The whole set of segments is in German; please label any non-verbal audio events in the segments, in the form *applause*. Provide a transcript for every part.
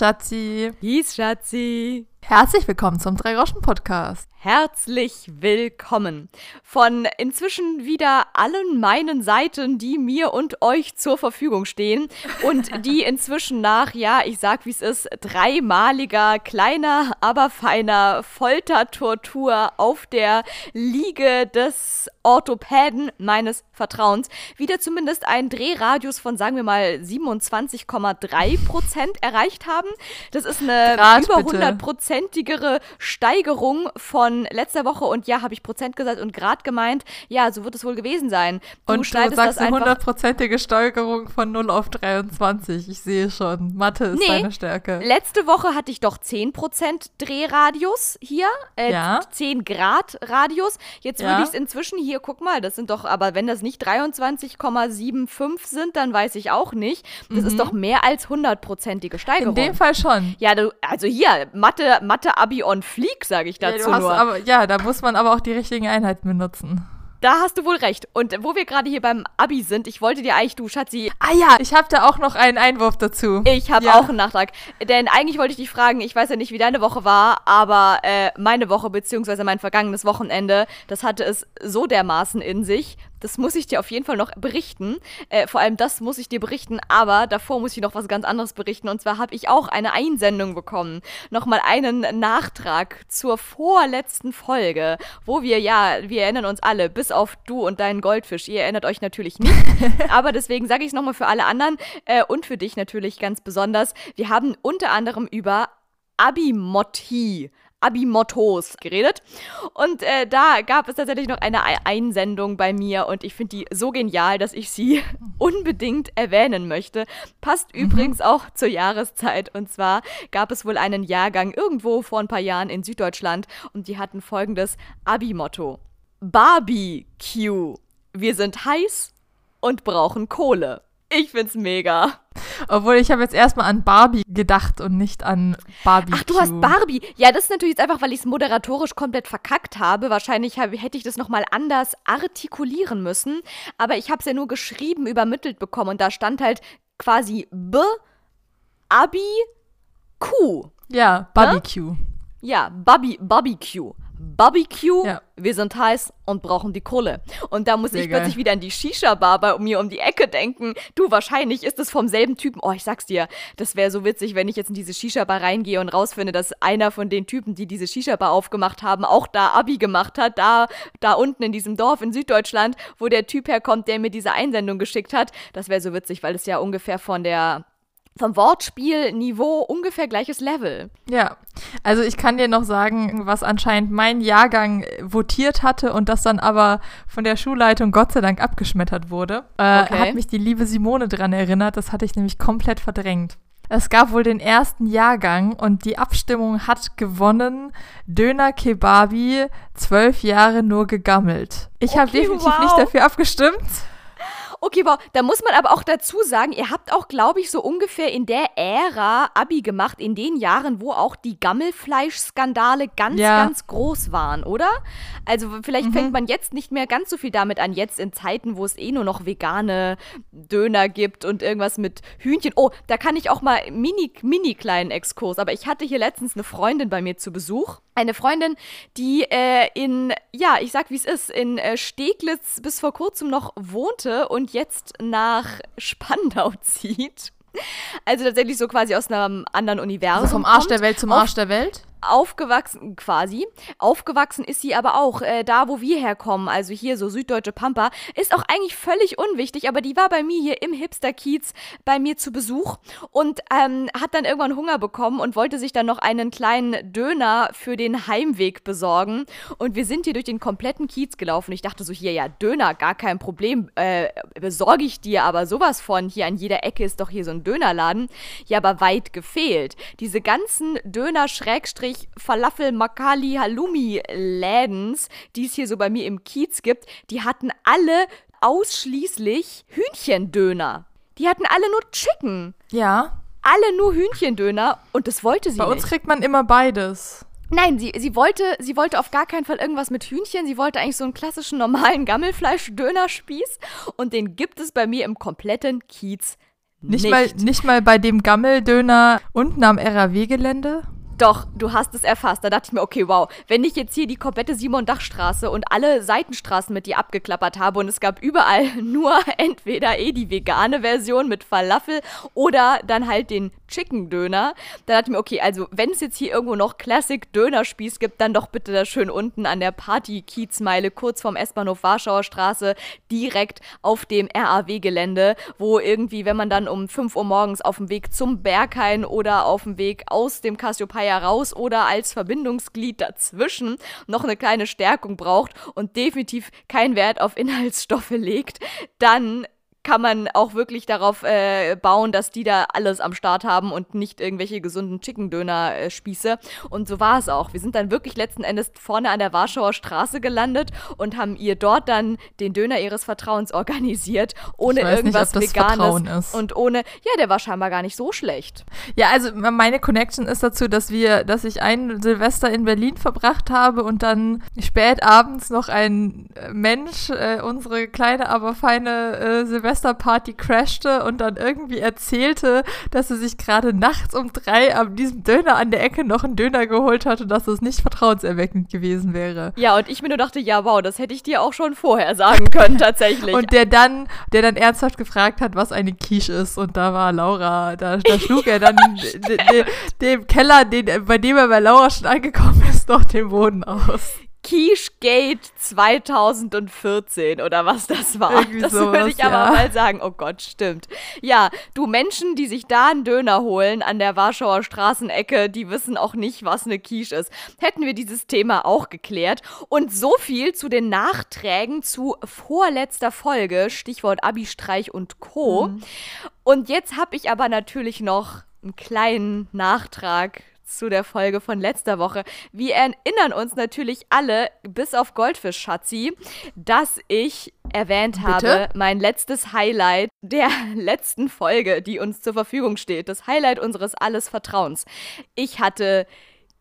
Schatzi. Peace, Schatzi. Herzlich willkommen zum Drei-Groschen-Podcast. Herzlich willkommen von inzwischen wieder allen meinen Seiten, die mir und euch zur Verfügung stehen und die *laughs* inzwischen nach, ja, ich sag wie es ist, dreimaliger, kleiner, aber feiner Foltertortur auf der Liege des Orthopäden meines Vertrauens wieder zumindest einen Drehradius von, sagen wir mal, 27,3 Prozent erreicht haben. Das ist eine Grad, über bitte. 100 prozentigere Steigerung von letzter Woche und ja, habe ich Prozent gesagt und Grad gemeint, ja, so wird es wohl gewesen sein. Und du sagst eine hundertprozentige Steigerung von 0 auf 23. Ich sehe schon. Mathe ist Nee. deine Stärke. Letzte Woche hatte ich doch 10% Drehradius hier, äh, Ja. 10 Grad Radius. Jetzt Ja. würde ich es inzwischen hier, guck mal, das sind doch, aber wenn das nicht 23,75 sind, dann weiß ich auch nicht. Das ist doch mehr als hundertprozentige Steigerung. Mhm. In dem Fall schon. ja, du, also hier, Mathe, Mathe Abi on Fleek, sage ich Ja, dazu du hast nur. Aber, ja, da muss man aber auch die richtigen Einheiten benutzen. Da hast du wohl recht. Und wo wir gerade hier beim Abi sind, ich wollte dir eigentlich, du Schatzi, Ah ja, ich habe da auch noch einen Einwurf dazu. ich habe Ja. auch einen Nachtrag. Denn eigentlich wollte ich dich fragen, ich weiß ja nicht, wie deine Woche war, aber äh, meine Woche beziehungsweise mein vergangenes Wochenende, das hatte es so dermaßen in sich. Das muss ich dir auf jeden Fall noch berichten. Äh, vor allem das muss ich dir berichten, aber davor muss ich noch was ganz anderes berichten. Und zwar habe ich auch eine Einsendung bekommen. Nochmal einen Nachtrag zur vorletzten Folge, wo wir, ja, wir erinnern uns alle, bis auf du und deinen Goldfisch. Ihr erinnert euch natürlich nicht. *laughs* aber deswegen sage ich es nochmal für alle anderen äh, und für dich natürlich ganz besonders. Wir haben unter anderem über Abimotti, Abimottos geredet. Und äh, da gab es tatsächlich noch eine Ei- Einsendung bei mir und ich finde die so genial, dass ich sie *laughs* unbedingt erwähnen möchte. Passt übrigens auch zur Jahreszeit. Und zwar gab es wohl einen Jahrgang irgendwo vor ein paar Jahren in Süddeutschland und die hatten folgendes Abi-Motto. Barbecue. Wir sind heiß und brauchen Kohle. Ich find's mega. Obwohl ich habe jetzt erstmal an Barbie gedacht und nicht an Barbie. Ach, du hast Barbie. Ja, das ist natürlich jetzt einfach, weil ich es moderatorisch komplett verkackt habe. Wahrscheinlich hab, hätte ich das nochmal anders artikulieren müssen. Aber ich habe es ja nur geschrieben, übermittelt bekommen. Und da stand halt quasi B, Abi, Q. Ja, Barbecue. Ja, Bobby, Barbecue. Barbecue, Ja. wir sind heiß und brauchen die Kohle. Und da muss Sehr ich geil. plötzlich wieder an die Shisha-Bar bei mir um die Ecke denken. Du, wahrscheinlich ist es vom selben Typen. Oh, ich sag's dir, das wäre so witzig, wenn ich jetzt in diese Shisha-Bar reingehe und rausfinde, dass einer von den Typen, die diese Shisha-Bar aufgemacht haben, auch da Abi gemacht hat. Da, da unten in diesem Dorf in Süddeutschland, wo der Typ herkommt, der mir diese Einsendung geschickt hat. Das wäre so witzig, weil es ja ungefähr von der, vom Wortspielniveau ungefähr gleiches Level. Ja, also ich kann dir noch sagen, was anscheinend mein Jahrgang votiert hatte und das dann aber von der Schulleitung Gott sei Dank abgeschmettert wurde. Äh, Okay. Hat mich die liebe Simone dran erinnert, das hatte ich nämlich komplett verdrängt. Es gab wohl den ersten Jahrgang und die Abstimmung hat gewonnen. Döner Kebabi, zwölf Jahre nur gegammelt. Ich habe Okay, definitiv wow. nicht dafür abgestimmt. Okay, wow, da muss man aber auch dazu sagen, ihr habt auch, glaube ich, so ungefähr in der Ära Abi gemacht, in den Jahren, wo auch die Gammelfleischskandale ganz, Ja. ganz groß waren, oder? Also vielleicht fängt man jetzt nicht mehr ganz so viel damit an, jetzt in Zeiten, wo es eh nur noch vegane Döner gibt und irgendwas mit Hühnchen. Oh, da kann ich auch mal mini, mini kleinen Exkurs, aber ich hatte hier letztens eine Freundin bei mir zu Besuch. Eine Freundin, die äh, in, ja, ich sag wie es ist, in äh, Steglitz bis vor kurzem noch wohnte und jetzt nach Spandau *laughs* zieht. Also tatsächlich so quasi aus einem anderen Universum. Also vom Arsch der Welt zum Arsch der Welt. Aufgewachsen, quasi. Aufgewachsen ist sie aber auch äh, da, wo wir herkommen, also hier so süddeutsche Pampa. Ist auch eigentlich völlig unwichtig, aber die war bei mir hier im Hipster-Kiez bei mir zu Besuch und ähm, hat dann irgendwann Hunger bekommen und wollte sich dann noch einen kleinen Döner für den Heimweg besorgen. Und wir sind hier durch den kompletten Kiez gelaufen. Ich dachte so, hier, ja, Döner, gar kein Problem, äh, besorge ich dir, aber sowas von, hier an jeder Ecke ist doch hier so ein Dönerladen. Ja, aber weit gefehlt. Diese ganzen Döner-Schrägstrich Falafel, Makali, Halloumi Lädens, die es hier so bei mir im Kiez gibt, die hatten alle ausschließlich Hühnchendöner. Die hatten alle nur Chicken. Ja. Alle nur Hühnchendöner und das wollte sie Bei nicht. uns kriegt man immer beides. Nein, sie, sie, wollte, sie wollte auf gar keinen Fall irgendwas mit Hühnchen. Sie wollte eigentlich so einen klassischen normalen Gammelfleisch-Dönerspieß. Und den gibt es bei mir im kompletten Kiez nicht. Nicht, Mal, nicht mal bei dem Gammeldöner unten am RAW-Gelände? Doch, du hast es erfasst. Da dachte ich mir, okay, wow, wenn ich jetzt hier die komplette Simon-Dach-Straße und alle Seitenstraßen mit dir abgeklappert habe und es gab überall *laughs* nur entweder eh die vegane Version mit Falafel oder dann halt den Chicken-Döner, da dachte ich mir, okay, also wenn es jetzt hier irgendwo noch Classic-Dönerspieß gibt, dann doch bitte da schön unten an der Party-Kiezmeile, kurz vorm S-Bahnhof Warschauer Straße, direkt auf dem RAW-Gelände, wo irgendwie, wenn man dann um 5 Uhr morgens auf dem Weg zum Berghain oder auf dem Weg aus dem Cassiopeia raus oder als Verbindungsglied dazwischen noch eine kleine Stärkung braucht und definitiv keinen Wert auf Inhaltsstoffe legt, dann kann man auch wirklich darauf äh, bauen, dass die da alles am Start haben und nicht irgendwelche gesunden Chicken-Döner-Spieße. Und so war es auch. Wir sind dann wirklich letzten Endes vorne an der Warschauer Straße gelandet und haben ihr dort dann den Döner ihres Vertrauens organisiert, ohne irgendwas nicht, Veganes. Und ohne, ja, der war scheinbar gar nicht so schlecht. Ja, also meine Connection ist dazu, dass wir, dass ich ein Silvester in Berlin verbracht habe und dann spät abends noch ein Mensch äh, unsere kleine, aber feine äh, Silvester Silvesterparty crashte und dann irgendwie erzählte, dass er sich gerade nachts um drei an diesem Döner an der Ecke noch einen Döner geholt hatte, dass es nicht vertrauenserweckend gewesen wäre. Ja, und ich mir nur dachte, ja, wow, das hätte ich dir auch schon vorher sagen können, *laughs* tatsächlich. und der dann, der dann ernsthaft gefragt hat, was eine Quiche ist. Und da war Laura, da, da schlug er dann *laughs* dem Keller, den, bei dem er bei Laura schon angekommen ist, noch den Boden aus. Quichegate 2014 oder was das war. Irgendwie das sowas, würde ich aber ja. mal sagen. Oh Gott, stimmt. Ja, du Menschen, die sich da einen Döner holen an der Warschauer Straßenecke, die wissen auch nicht, was eine Quiche ist. Hätten wir dieses Thema auch geklärt. Und so viel zu den Nachträgen zu vorletzter Folge, Stichwort Abi-Streich und Co. Mhm. Und jetzt habe ich aber natürlich noch einen kleinen Nachtrag zu der Folge von letzter Woche. Wir erinnern uns natürlich alle, bis auf Goldfisch Schatzi, dass ich erwähnt Bitte? habe, mein letztes Highlight der *laughs* letzten Folge, die uns zur Verfügung steht. Das Highlight unseres Alles Vertrauens. Ich hatte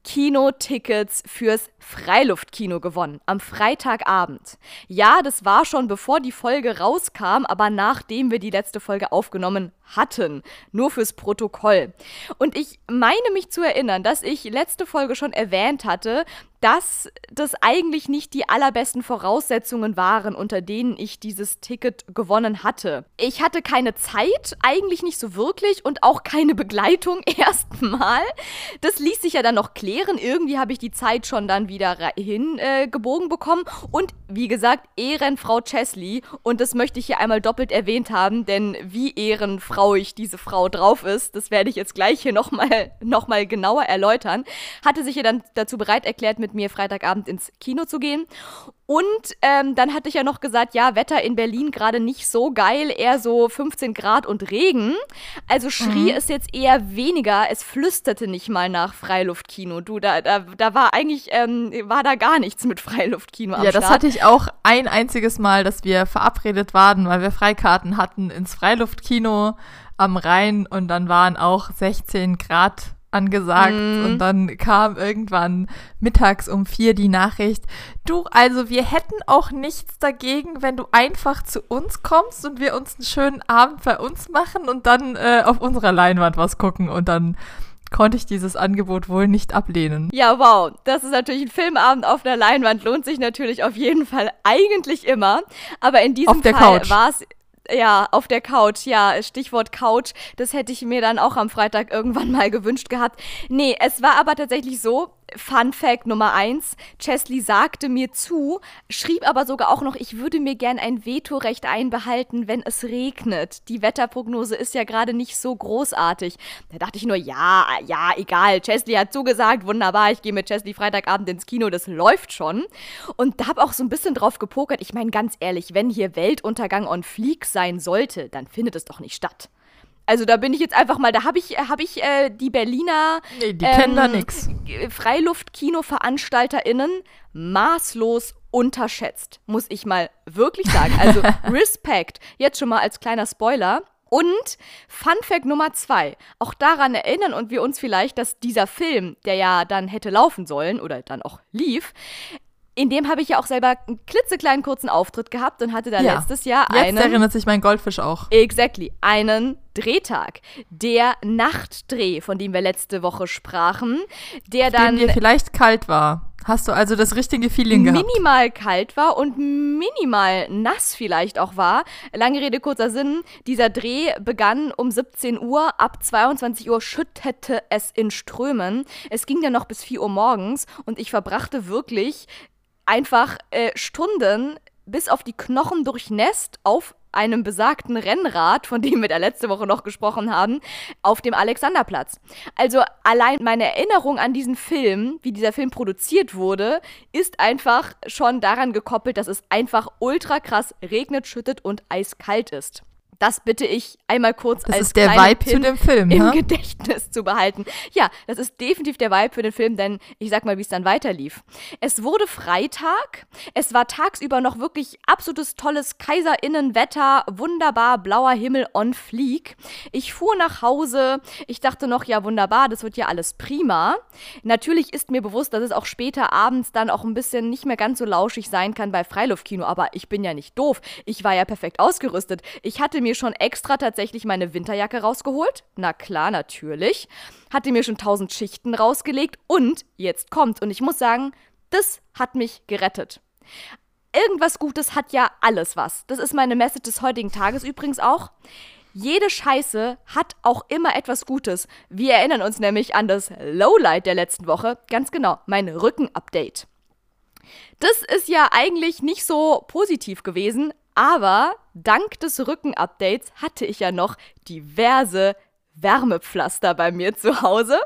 Kinotickets fürs Freiluftkino gewonnen am Freitagabend. Ja, das war schon bevor die Folge rauskam, aber nachdem wir die letzte Folge aufgenommen hatten. Nur fürs Protokoll. Und ich meine mich zu erinnern, dass ich letzte Folge schon erwähnt hatte, dass das eigentlich nicht die allerbesten Voraussetzungen waren, unter denen ich dieses Ticket gewonnen hatte. Ich hatte keine Zeit, eigentlich nicht so wirklich und auch keine Begleitung *laughs* erstmal. Das ließ sich ja dann noch klären. Irgendwie habe ich die Zeit schon dann wieder hingebogen äh, bekommen. Und wie gesagt, Ehrenfrau Chesley. Und das möchte ich hier einmal doppelt erwähnt haben, denn wie Ehrenfrau traurig diese Frau drauf ist, das werde ich jetzt gleich hier nochmal noch mal genauer erläutern, hatte sich ja dann dazu bereit erklärt, mit mir Freitagabend ins Kino zu gehen. Und ähm, dann hatte ich ja noch gesagt, ja, Wetter in Berlin gerade nicht so geil, eher so 15 Grad und Regen. Also schrie mhm. es jetzt eher weniger, es flüsterte nicht mal nach Freiluftkino. Du, da, da, da war eigentlich, ähm, war da gar nichts mit Freiluftkino am Ja, das Start. hatte ich auch ein einziges Mal, dass wir verabredet waren, weil wir Freikarten hatten ins Freiluftkino am Rhein und dann waren auch 16 Grad angesagt mm. und dann kam irgendwann mittags um vier die Nachricht, du, also wir hätten auch nichts dagegen, wenn du einfach zu uns kommst und wir uns einen schönen Abend bei uns machen und dann äh, auf unserer Leinwand was gucken und dann konnte ich dieses Angebot wohl nicht ablehnen. Ja, wow. Das ist natürlich ein Filmabend auf der Leinwand. Lohnt sich natürlich auf jeden Fall eigentlich immer. Aber in diesem Fall war es ja, auf der Couch, ja, Stichwort Couch. Das hätte ich mir dann auch am Freitag irgendwann mal gewünscht gehabt. Nee, es war aber tatsächlich so, Fun Fact Nummer eins: Chesley sagte mir zu, schrieb aber sogar auch noch, ich würde mir gern ein Vetorecht einbehalten, wenn es regnet. Die Wetterprognose ist ja gerade nicht so großartig. Da dachte ich nur, ja, ja, egal. Chesley hat zugesagt, wunderbar, ich gehe mit Chesley Freitagabend ins Kino, das läuft schon. Und da habe auch so ein bisschen drauf gepokert. Ich meine, ganz ehrlich, wenn hier Weltuntergang on Fleek sein sollte, dann findet es doch nicht statt. Also da bin ich jetzt einfach mal, da habe ich, hab ich äh, die Berliner nee, die ähm, kennen da nix. Freiluftkino-VeranstalterInnen maßlos unterschätzt, muss ich mal wirklich sagen. Also *laughs* Respekt. Jetzt schon mal als kleiner Spoiler. Und Fun Fact Nummer zwei. Auch daran erinnern und wir uns vielleicht, dass dieser Film, der ja dann hätte laufen sollen oder dann auch lief, In dem habe ich ja auch selber einen klitzekleinen kurzen Auftritt gehabt und hatte da ja. letztes Jahr Jetzt einen. erinnert sich mein Goldfisch auch. Exactly. Einen Drehtag. Der Nachtdreh, von dem wir letzte Woche sprachen, der Auf dann. Dem dir vielleicht kalt war. Hast du also das richtige Feeling gehabt? Minimal kalt war und minimal nass vielleicht auch war. Lange Rede, kurzer Sinn. Dieser Dreh begann um 17 Uhr. Ab 22 Uhr schüttete es in Strömen. Es ging dann noch bis 4 Uhr morgens und ich verbrachte wirklich einfach äh, Stunden bis auf die Knochen durchnässt auf einem besagten Rennrad, von dem wir da letzte Woche noch gesprochen haben, auf dem Alexanderplatz. Also allein meine Erinnerung an diesen Film, wie dieser Film produziert wurde, ist einfach schon daran gekoppelt, dass es einfach ultra krass regnet, schüttet und eiskalt ist. Das bitte ich einmal kurz das als ist der Vibe Pin zu dem Film, im ne? Gedächtnis zu behalten. Ja, das ist definitiv der Vibe für den Film, denn ich sag mal, wie es dann weiterlief. Es wurde Freitag. Es war tagsüber noch wirklich absolutes tolles Kaiserinnenwetter, wunderbar blauer Himmel on fleek. Ich fuhr nach Hause. Ich dachte noch, ja wunderbar, das wird ja alles prima. Natürlich ist mir bewusst, dass es auch später abends dann auch ein bisschen nicht mehr ganz so lauschig sein kann bei Freiluftkino, aber ich bin ja nicht doof. Ich war ja perfekt ausgerüstet. Ich hatte mir schon extra tatsächlich meine Winterjacke rausgeholt. Na klar, natürlich. Hatte mir schon tausend Schichten rausgelegt und jetzt kommt. Und ich muss sagen, das hat mich gerettet. Irgendwas Gutes hat ja alles was. Das ist meine Message des heutigen Tages übrigens auch. Jede Scheiße hat auch immer etwas Gutes. Wir erinnern uns nämlich an das Lowlight der letzten Woche. Ganz genau, mein Rücken-Update. Das ist ja eigentlich nicht so positiv gewesen, aber dank des Rücken-Updates hatte ich ja noch diverse Wärmepflaster bei mir zu Hause.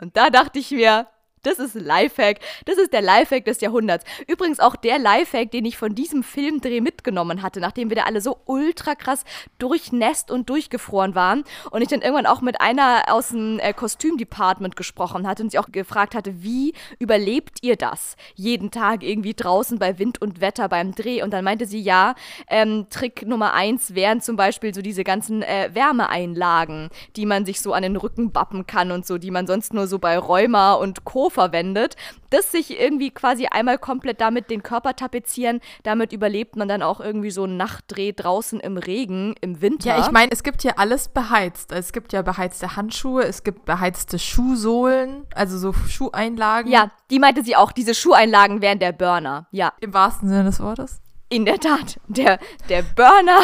Und da dachte ich mir, das ist Lifehack. Das ist der Lifehack des Jahrhunderts. Übrigens auch der Lifehack, den ich von diesem Filmdreh mitgenommen hatte, nachdem wir da alle so ultra krass durchnässt und durchgefroren waren. Und ich dann irgendwann auch mit einer aus dem äh, Kostümdepartment gesprochen hatte und sie auch gefragt hatte, wie überlebt ihr das? Jeden Tag irgendwie draußen bei Wind und Wetter beim Dreh. Und dann meinte sie, ja, ähm, Trick Nummer eins wären zum Beispiel so diese ganzen äh, Wärmeeinlagen, die man sich so an den Rücken bappen kann und so, die man sonst nur so bei Rheuma und Co verwendet, das sich irgendwie quasi einmal komplett damit den Körper tapezieren. Damit überlebt man dann auch irgendwie so einen Nachtdreh draußen im Regen im Winter. Ja, ich meine, es gibt ja alles beheizt. Es gibt ja beheizte Handschuhe, es gibt beheizte Schuhsohlen, also so Schuheinlagen. Ja, die meinte sie auch, diese Schuheinlagen wären der Burner. Ja. Im wahrsten Sinne des Wortes. In der Tat, der, der Burner.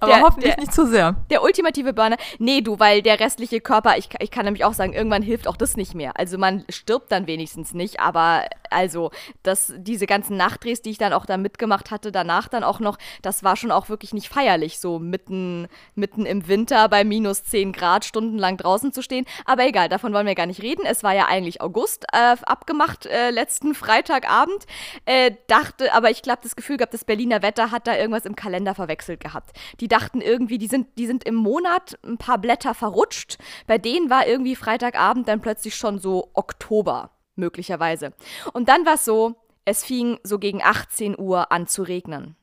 Aber der, hoffentlich der, nicht zu sehr. Der ultimative Burner. Nee, du, weil der restliche Körper, ich, ich kann nämlich auch sagen, irgendwann hilft auch das nicht mehr. Also man stirbt dann wenigstens nicht, aber also das, diese ganzen Nachtdrehs, die ich dann auch da mitgemacht hatte, danach dann auch noch, das war schon auch wirklich nicht feierlich, so mitten, mitten im Winter bei minus 10 Grad stundenlang draußen zu stehen. Aber egal, davon wollen wir gar nicht reden. Es war ja eigentlich August äh, abgemacht, äh, letzten Freitagabend. Äh, dachte, aber ich glaube, das Gefühl gehabt, das Berliner Wetter hat da irgendwas im Kalender verwechselt gehabt. Die dachten irgendwie, die sind, die sind im Monat ein paar Blätter verrutscht. Bei denen war irgendwie Freitagabend dann plötzlich schon so Oktober, möglicherweise. Und dann war es so, es fing so gegen 18 Uhr an zu regnen.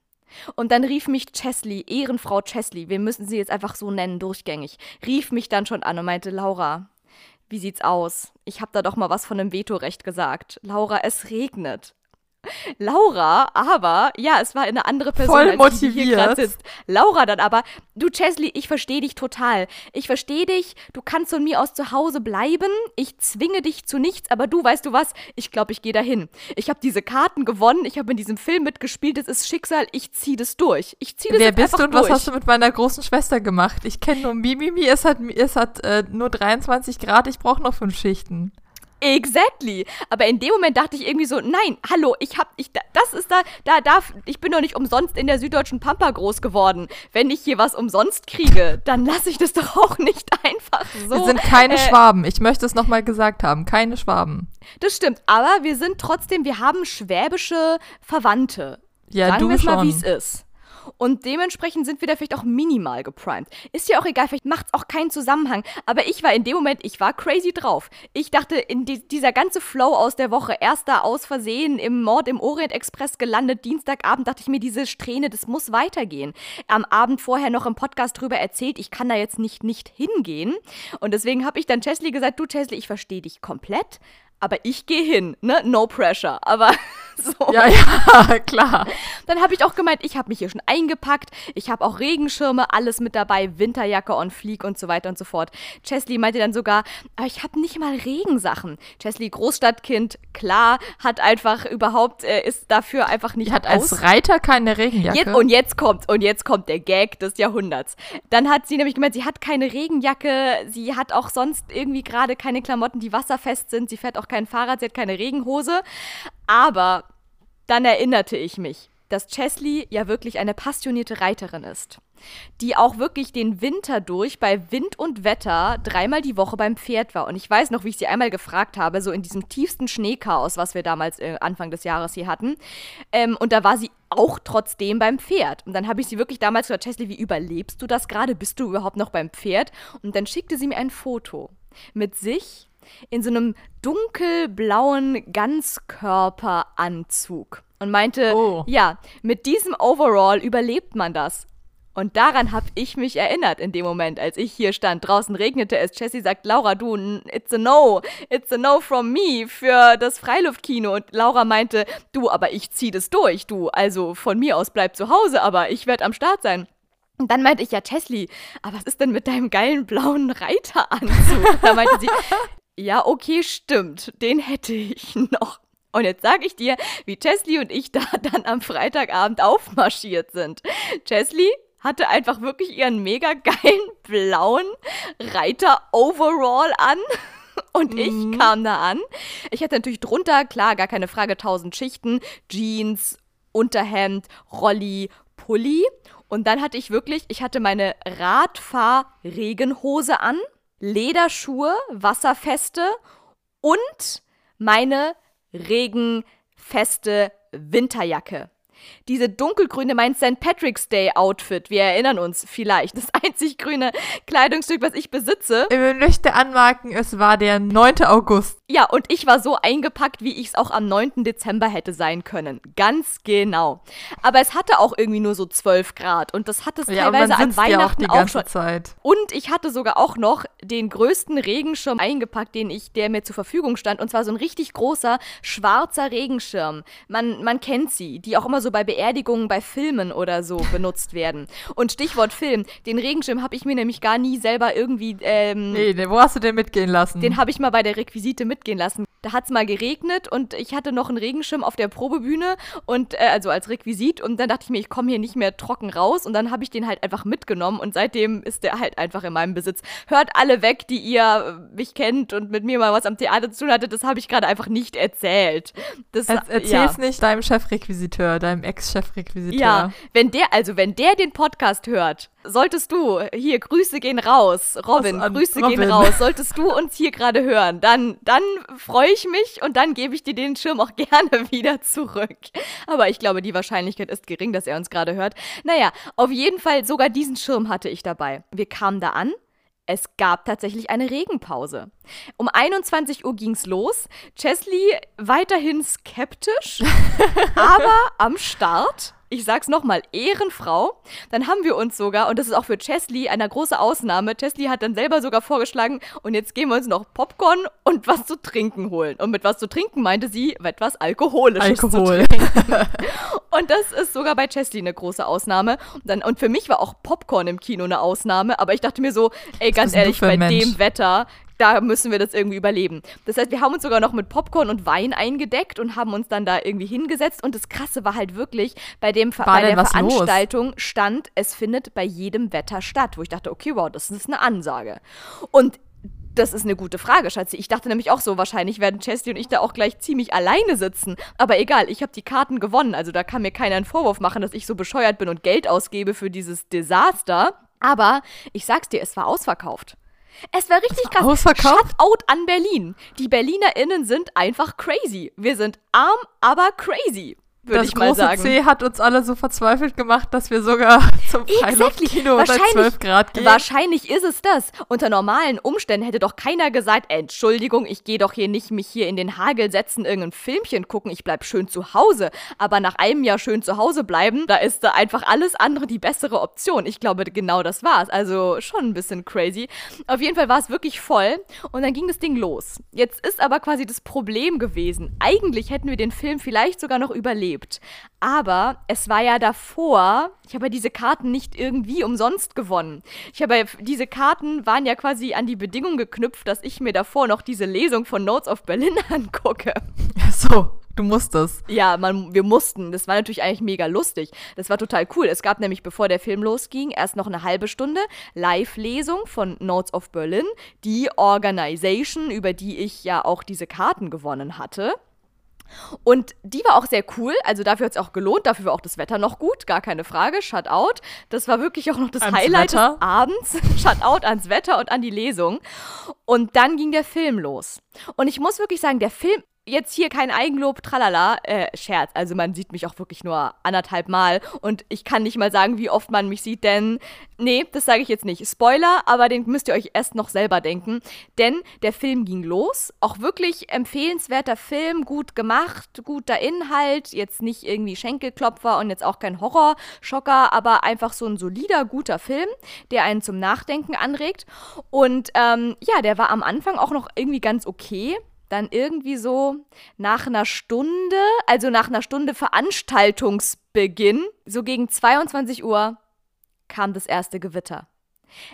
Und dann rief mich Chesley, Ehrenfrau Chesley, wir müssen sie jetzt einfach so nennen, durchgängig, rief mich dann schon an und meinte, Laura, wie sieht's aus? Ich hab da doch mal was von einem Vetorecht gesagt. Laura, es regnet. Laura, aber, ja, es war eine andere Person, Voll als die, die hier gerade motiviert. sitzt. Laura dann aber, du Chesley, ich verstehe dich total. Ich verstehe dich, du kannst von mir aus zu Hause bleiben. Ich zwinge dich zu nichts, aber du, weißt du was? Ich glaube, ich gehe dahin. Ich habe diese Karten gewonnen, ich habe in diesem Film mitgespielt, es ist Schicksal, ich ziehe das durch. Ich ziehe das Wer bist du und durch. was hast du mit meiner großen Schwester gemacht? Ich kenne nur Mimimi, es hat, es hat äh, nur 23 Grad, ich brauche noch fünf Schichten. Exactly. Aber in dem Moment dachte ich irgendwie so, nein, hallo, ich hab, ich, das ist da, da darf, ich bin doch nicht umsonst in der süddeutschen Pampa groß geworden. Wenn ich hier was umsonst kriege, dann lasse ich das *laughs* doch auch nicht einfach so. Wir sind keine äh, Schwaben. Ich möchte es nochmal gesagt haben. Keine Schwaben. Das stimmt, aber wir sind trotzdem, wir haben schwäbische Verwandte. Ja, Sagen du wir es mal, wie es ist. Und dementsprechend sind wir da vielleicht auch minimal geprimed. Ist ja auch egal, vielleicht macht es auch keinen Zusammenhang. Aber ich war in dem Moment, ich war crazy drauf. Ich dachte, in die, dieser ganze Flow aus der Woche, erst da aus Versehen im Mord im Orient Express gelandet, Dienstagabend, dachte ich mir, diese Strähne, das muss weitergehen. Am Abend vorher noch im Podcast drüber erzählt, ich kann da jetzt nicht, nicht hingehen. Und deswegen habe ich dann Chesley gesagt, du Chesley, ich verstehe dich komplett. Aber ich gehe hin, ne? No pressure. Aber *laughs* *laughs* so. Ja, ja, *laughs* klar. Dann habe ich auch gemeint, ich habe mich hier schon eingepackt. Ich habe auch Regenschirme, alles mit dabei, Winterjacke on Fleek und so weiter und so fort. Chesley meinte dann sogar, aber ich habe nicht mal Regensachen. Chesley, Großstadtkind, klar, hat einfach überhaupt, äh, ist dafür einfach nicht hat aus. als Reiter keine Regenjacke. Jetzt, und jetzt kommt, und jetzt kommt der Gag des Jahrhunderts. Dann hat sie nämlich gemeint, sie hat keine Regenjacke, sie hat auch sonst irgendwie gerade keine Klamotten, die wasserfest sind, sie fährt auch kein Fahrrad, sie hat keine Regenhose. Aber dann erinnerte ich mich, dass Chesley ja wirklich eine passionierte Reiterin ist, die auch wirklich den Winter durch bei Wind und Wetter dreimal die Woche beim Pferd war. Und ich weiß noch, wie ich sie einmal gefragt habe, so in diesem tiefsten Schneechaos, was wir damals äh, Anfang des Jahres hier hatten. Ähm, und da war sie auch trotzdem beim Pferd. Und dann habe ich sie wirklich damals gesagt, Chesley, wie überlebst du das gerade? Bist du überhaupt noch beim Pferd? Und dann schickte sie mir ein Foto mit sich in so einem dunkelblauen Ganzkörperanzug und meinte, Oh. ja, mit diesem Overall überlebt man das. Und daran habe ich mich erinnert in dem Moment, als ich hier stand. Draußen regnete es. Jessie sagt, Laura, du, it's a no. It's a no from me für das Freiluftkino. Und Laura meinte, du, aber ich zieh das durch, du. Also von mir aus bleib zu Hause, aber ich werde am Start sein. Und dann meinte ich, ja, Tesli, aber was ist denn mit deinem geilen blauen Reiteranzug? Da meinte sie, ja, okay, stimmt, den hätte ich *laughs* noch. Und jetzt sage ich dir, wie Chesley und ich da *laughs* dann am Freitagabend aufmarschiert sind. Chesley hatte einfach wirklich ihren mega geilen blauen Reiter-Overall an. *laughs* Und ich kam da an. Ich hatte natürlich drunter, klar, gar keine Frage, tausend Schichten, Jeans, Unterhemd, Rolli, Pulli. Und dann hatte ich wirklich, ich hatte meine Radfahr-Regenhose an, Lederschuhe, wasserfeste und meine regenfeste Winterjacke. Diese dunkelgrüne, mein St. Patrick's Day Outfit, wir erinnern uns vielleicht, das einzig grüne Kleidungsstück, was ich besitze. Ich möchte anmerken, es war der 9. August. Ja, und ich war so eingepackt, wie ich es auch am 9. Dezember hätte sein können. Ganz genau. Aber es hatte auch irgendwie nur so 12 Grad und das hat es Ja, teilweise an auch Weihnachten auch, ganze schon. Zeit. Und ich hatte sogar auch noch den größten Regenschirm eingepackt, den ich, der mir zur Verfügung stand. Und zwar so ein richtig großer, schwarzer Regenschirm. Man, man kennt sie, die auch immer so bei Beerdigungen, bei Filmen oder so *laughs* benutzt werden. Und Stichwort Film, den Regenschirm habe ich mir nämlich gar nie selber irgendwie ähm, Nee, nee, wo hast du den mitgehen lassen? den habe ich mal bei der Requisite mitgehen lassen. Da hat es mal geregnet und ich hatte noch einen Regenschirm auf der Probebühne und äh, also als Requisit und dann dachte ich mir, ich komme hier nicht mehr trocken raus und dann habe ich den halt einfach mitgenommen und seitdem ist der halt einfach in meinem Besitz. Hört alle weg, die ihr äh, mich kennt und mit mir mal was am Theater zu tun hattet, das habe ich gerade einfach nicht erzählt. Das, Er- Erzähl's ja. nicht deinem Chefrequisiteur, deinem Ex-Chefrequisiteur. Ja, wenn der, also wenn der den Podcast hört, solltest du, hier, Grüße gehen raus, Robin, Grüße Robin? gehen raus, solltest du uns hier gerade hören, dann, dann freue ich mich und dann gebe ich dir den Schirm auch *laughs* gerne wieder zurück. Aber ich glaube, die Wahrscheinlichkeit ist gering, dass er uns gerade hört. Naja, auf jeden Fall, sogar diesen Schirm hatte ich dabei. Wir kamen da an. Es gab tatsächlich eine Regenpause. Um 21 Uhr ging's los. Chesley weiterhin skeptisch, *laughs* aber am Start. Ich sag's nochmal, Ehrenfrau. Dann haben wir uns sogar, und das ist auch für Chesley eine große Ausnahme, Chesley hat dann selber sogar vorgeschlagen, und jetzt gehen wir uns noch Popcorn und was zu trinken holen. Und mit was zu trinken meinte sie etwas Alkoholisches Alkohol. zu trinken. Und das ist sogar bei Chesley eine große Ausnahme. Und, dann, und für mich war auch Popcorn im Kino eine Ausnahme, aber ich dachte mir so, ey, ganz ehrlich, bei Mensch? dem Wetter, da müssen wir das irgendwie überleben. Das heißt, wir haben uns sogar noch mit Popcorn und Wein eingedeckt und haben uns dann da irgendwie hingesetzt. Und das Krasse war halt wirklich, bei, dem, Ver- bei der was los? Veranstaltung stand, es findet bei jedem Wetter statt. Wo ich dachte, okay, wow, das ist eine Ansage. Und das ist eine gute Frage, Schatzi. Ich dachte nämlich auch so, wahrscheinlich werden Chesty und ich da auch gleich ziemlich alleine sitzen. Aber egal, ich habe die Karten gewonnen. Also da kann mir keiner einen Vorwurf machen, dass ich so bescheuert bin und Geld ausgebe für dieses Desaster. Aber ich sag's dir, es war ausverkauft. Es war richtig krass. ausverkauft? Shoutout an Berlin. Die BerlinerInnen sind einfach crazy. Wir sind arm, aber crazy. Würde ich mal sagen. Das große C hat uns alle so verzweifelt gemacht, dass wir sogar *laughs* zum Exactly. bei 12 Grad gehen. Wahrscheinlich ist es das. Unter normalen Umständen hätte doch keiner gesagt, Entschuldigung, ich gehe doch hier nicht mich hier in den Hagel setzen, irgendein Filmchen gucken, ich bleib schön zu Hause. Aber nach einem Jahr schön zu Hause bleiben, da ist da einfach alles andere die bessere Option. Ich glaube, genau das war's. Also schon ein bisschen crazy. Auf jeden Fall war es wirklich voll und dann ging das Ding los. Jetzt ist aber quasi das Problem gewesen. Eigentlich hätten wir den Film vielleicht sogar noch überlebt. Aber es war ja davor, ich habe ja diese Karten nicht irgendwie umsonst gewonnen. Ich habe ja, diese Karten waren ja quasi an die Bedingung geknüpft, dass ich mir davor noch diese Lesung von Notes of Berlin *laughs* angucke. so, du musstest. Ja, man, wir mussten. Das war natürlich eigentlich mega lustig. Das war total cool. Es gab nämlich, bevor der Film losging, erst noch eine halbe Stunde Live-Lesung von Notes of Berlin, die Organization, über die ich ja auch diese Karten gewonnen hatte. Und die war auch sehr cool. Also dafür hat es auch gelohnt. Dafür war auch das Wetter noch gut. Gar keine Frage. Shutout. Das war wirklich auch noch das Ans Highlight Wetter. des Abends. *laughs* Shutout ans Wetter und an die Lesung. Und dann ging der Film los. Und ich muss wirklich sagen, der Film. Jetzt hier kein Eigenlob, tralala, äh, Scherz. Also man sieht mich auch wirklich nur anderthalb Mal und ich kann nicht mal sagen, wie oft man mich sieht, denn, nee, das sage ich jetzt nicht. Spoiler, aber den müsst ihr euch erst noch selber denken, denn der Film ging los. Auch wirklich empfehlenswerter Film, gut gemacht, guter Inhalt, jetzt nicht irgendwie Schenkelklopfer und jetzt auch kein Horrorschocker, aber einfach so ein solider, guter Film, der einen zum Nachdenken anregt. Und ähm, ja, der war am Anfang auch noch irgendwie ganz okay dann irgendwie so nach einer Stunde, also nach einer Stunde Veranstaltungsbeginn, so gegen 22 Uhr, kam das erste Gewitter.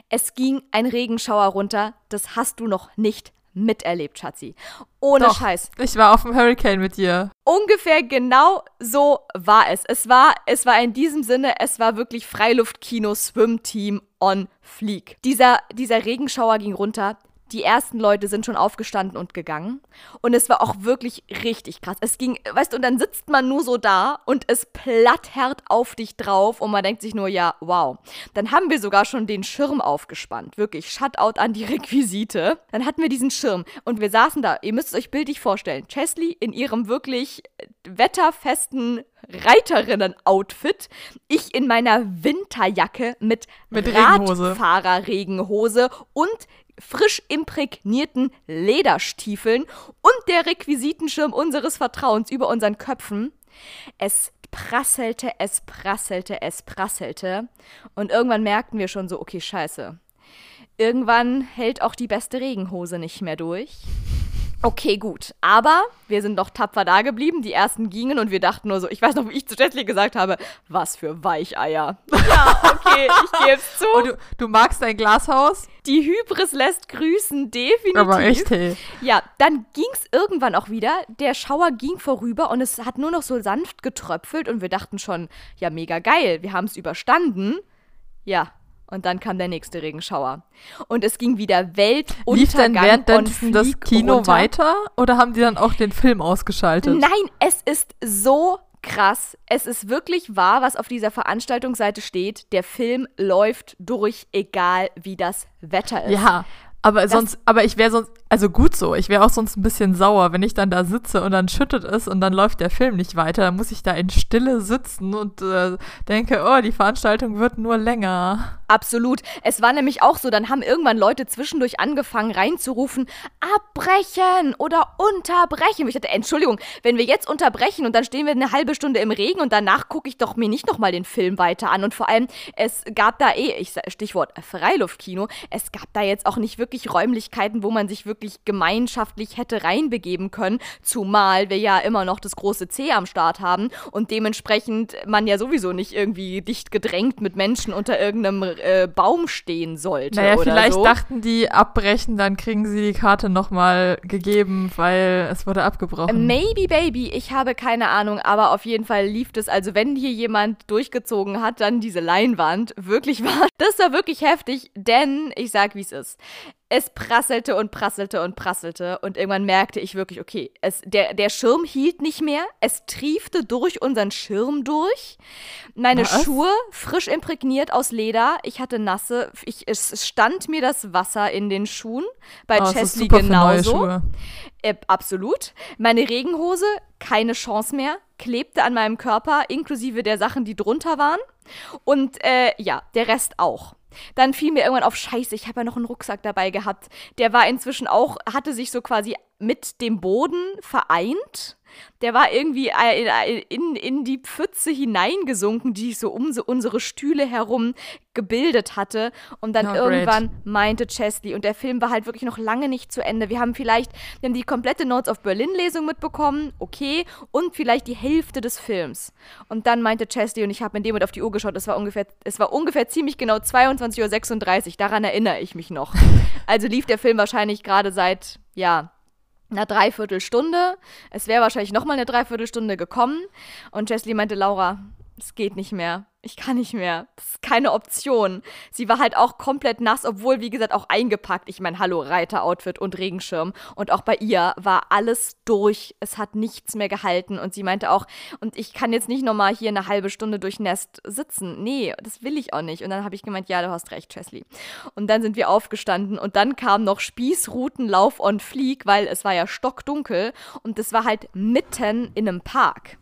Es ging ein Regenschauer runter, das hast du noch nicht miterlebt, Schatzi. Ohne Doch, Scheiß. Ich war auf dem Hurricane mit dir. Ungefähr genau so war es. Es war, es war in diesem Sinne, es war wirklich Freiluftkino Swim-Team on Fleek. Dieser, dieser Regenschauer ging runter. Die ersten Leute sind schon aufgestanden und gegangen. Und es war auch wirklich richtig krass. Es ging, weißt du, und dann sitzt man nur so da und es platterrt auf dich drauf und man denkt sich nur, ja, wow. Dann haben wir sogar schon den Schirm aufgespannt. Wirklich, Shutout an die *laughs* Requisite. Dann hatten wir diesen Schirm und wir saßen da. Ihr müsst es euch bildlich vorstellen. Chesley in ihrem wirklich wetterfesten Reiterinnen-Outfit. Ich in meiner Winterjacke mit, Mit Regenhose. Radfahrerregenhose und frisch imprägnierten Lederstiefeln und der Requisitenschirm unseres Vertrauens über unseren Köpfen. Es prasselte, es prasselte, es prasselte. Und irgendwann merkten wir schon so, okay, scheiße. Irgendwann hält auch die beste Regenhose nicht mehr durch. Okay, gut. Aber wir sind doch tapfer da geblieben. Die ersten gingen und wir dachten nur so, ich weiß noch, wie ich zu Jessie gesagt habe, was für Weicheier. *laughs* Ja, okay, ich gebe es zu. Und du, du magst dein Glashaus? Die Hybris lässt grüßen, definitiv. Aber echt, hey. Ja, dann ging's irgendwann auch wieder. Der Schauer ging vorüber und es hat nur noch so sanft getröpfelt und wir dachten schon, ja, mega geil, wir haben es überstanden. Ja, und dann kam der nächste Regenschauer. Und es ging wieder Weltuntergang Lief denn on währenddessen das Kino runter. weiter oder haben die dann auch den Film ausgeschaltet? Nein, es ist so krass. Es ist wirklich wahr, was auf dieser Veranstaltungsseite steht. Der Film läuft durch, egal wie das Wetter ist. Ja, aber sonst, aber ich wäre sonst, also gut so, ich wäre auch sonst ein bisschen sauer, wenn ich dann da sitze und dann schüttet es und dann läuft der Film nicht weiter. Dann muss ich da in Stille sitzen und äh, denke, oh, die Veranstaltung wird nur länger. Absolut. Es war nämlich auch so, dann haben irgendwann Leute zwischendurch angefangen reinzurufen, abbrechen oder unterbrechen. Ich dachte, Entschuldigung, wenn wir jetzt unterbrechen und dann stehen wir eine halbe Stunde im Regen und danach gucke ich doch mir nicht nochmal den Film weiter an. Und vor allem, es gab da eh, ich Stichwort Freiluftkino, es gab da jetzt auch nicht wirklich Räumlichkeiten, wo man sich wirklich gemeinschaftlich hätte reinbegeben können, zumal wir ja immer noch das große C am Start haben und dementsprechend man ja sowieso nicht irgendwie dicht gedrängt mit Menschen unter irgendeinem äh, Baum stehen sollte. Naja, oder vielleicht so. dachten die abbrechen, dann kriegen sie die Karte nochmal gegeben, weil es wurde abgebrochen. Maybe Baby, ich habe keine Ahnung, aber auf jeden Fall lief das, also wenn hier jemand durchgezogen hat, dann diese Leinwand, wirklich war, das war wirklich heftig, denn ich sag, wie es ist. Es prasselte und prasselte und prasselte und irgendwann merkte ich wirklich, okay, es, der, der Schirm hielt nicht mehr, es triefte durch unseren Schirm durch. Meine Was? Schuhe frisch imprägniert aus Leder, ich hatte nasse, ich, es stand mir das Wasser in den Schuhen, bei Oh, Chesley genauso. Schuhe. Äh, absolut. Meine Regenhose, keine Chance mehr. klebte an meinem Körper, inklusive der Sachen, die drunter waren. Und äh, ja, der Rest auch. Dann fiel mir irgendwann auf, scheiße, ich habe ja noch einen Rucksack dabei gehabt. Der war inzwischen auch, hatte sich so quasi mit dem Boden vereint. Der war irgendwie äh, in, in die Pfütze hineingesunken, die sich so um so unsere Stühle herum gebildet hatte. Und dann oh, irgendwann great. meinte Chesley, und der Film war halt wirklich noch lange nicht zu Ende. Wir haben vielleicht wir haben die komplette Notes of Berlin-Lesung mitbekommen, okay, und vielleicht die Hälfte des Films. Und dann meinte Chesley, und ich habe in dem Moment auf die Uhr geschaut, es war ungefähr, es war ungefähr ziemlich genau 22.36 Uhr, daran erinnere ich mich noch. *laughs* Also lief der Film wahrscheinlich gerade seit, ja, einer Dreiviertelstunde. Es wäre wahrscheinlich nochmal eine Dreiviertelstunde gekommen. Und Chesley meinte, Laura, es geht nicht mehr. Ich kann nicht mehr. Das ist keine Option. Sie war halt auch komplett nass, obwohl, wie gesagt, auch eingepackt. Ich meine, hallo, Reiteroutfit und Regenschirm. Und auch bei ihr war alles durch. Es hat nichts mehr gehalten. Und sie meinte auch, und ich kann jetzt nicht nochmal hier eine halbe Stunde durch Nest sitzen. Nee, das will ich auch nicht. Und dann habe ich gemeint, ja, du hast recht, Chesley. Und dann sind wir aufgestanden und dann kam noch Spießrutenlauf on Fleek, weil es war ja stockdunkel und es war halt mitten in einem Park.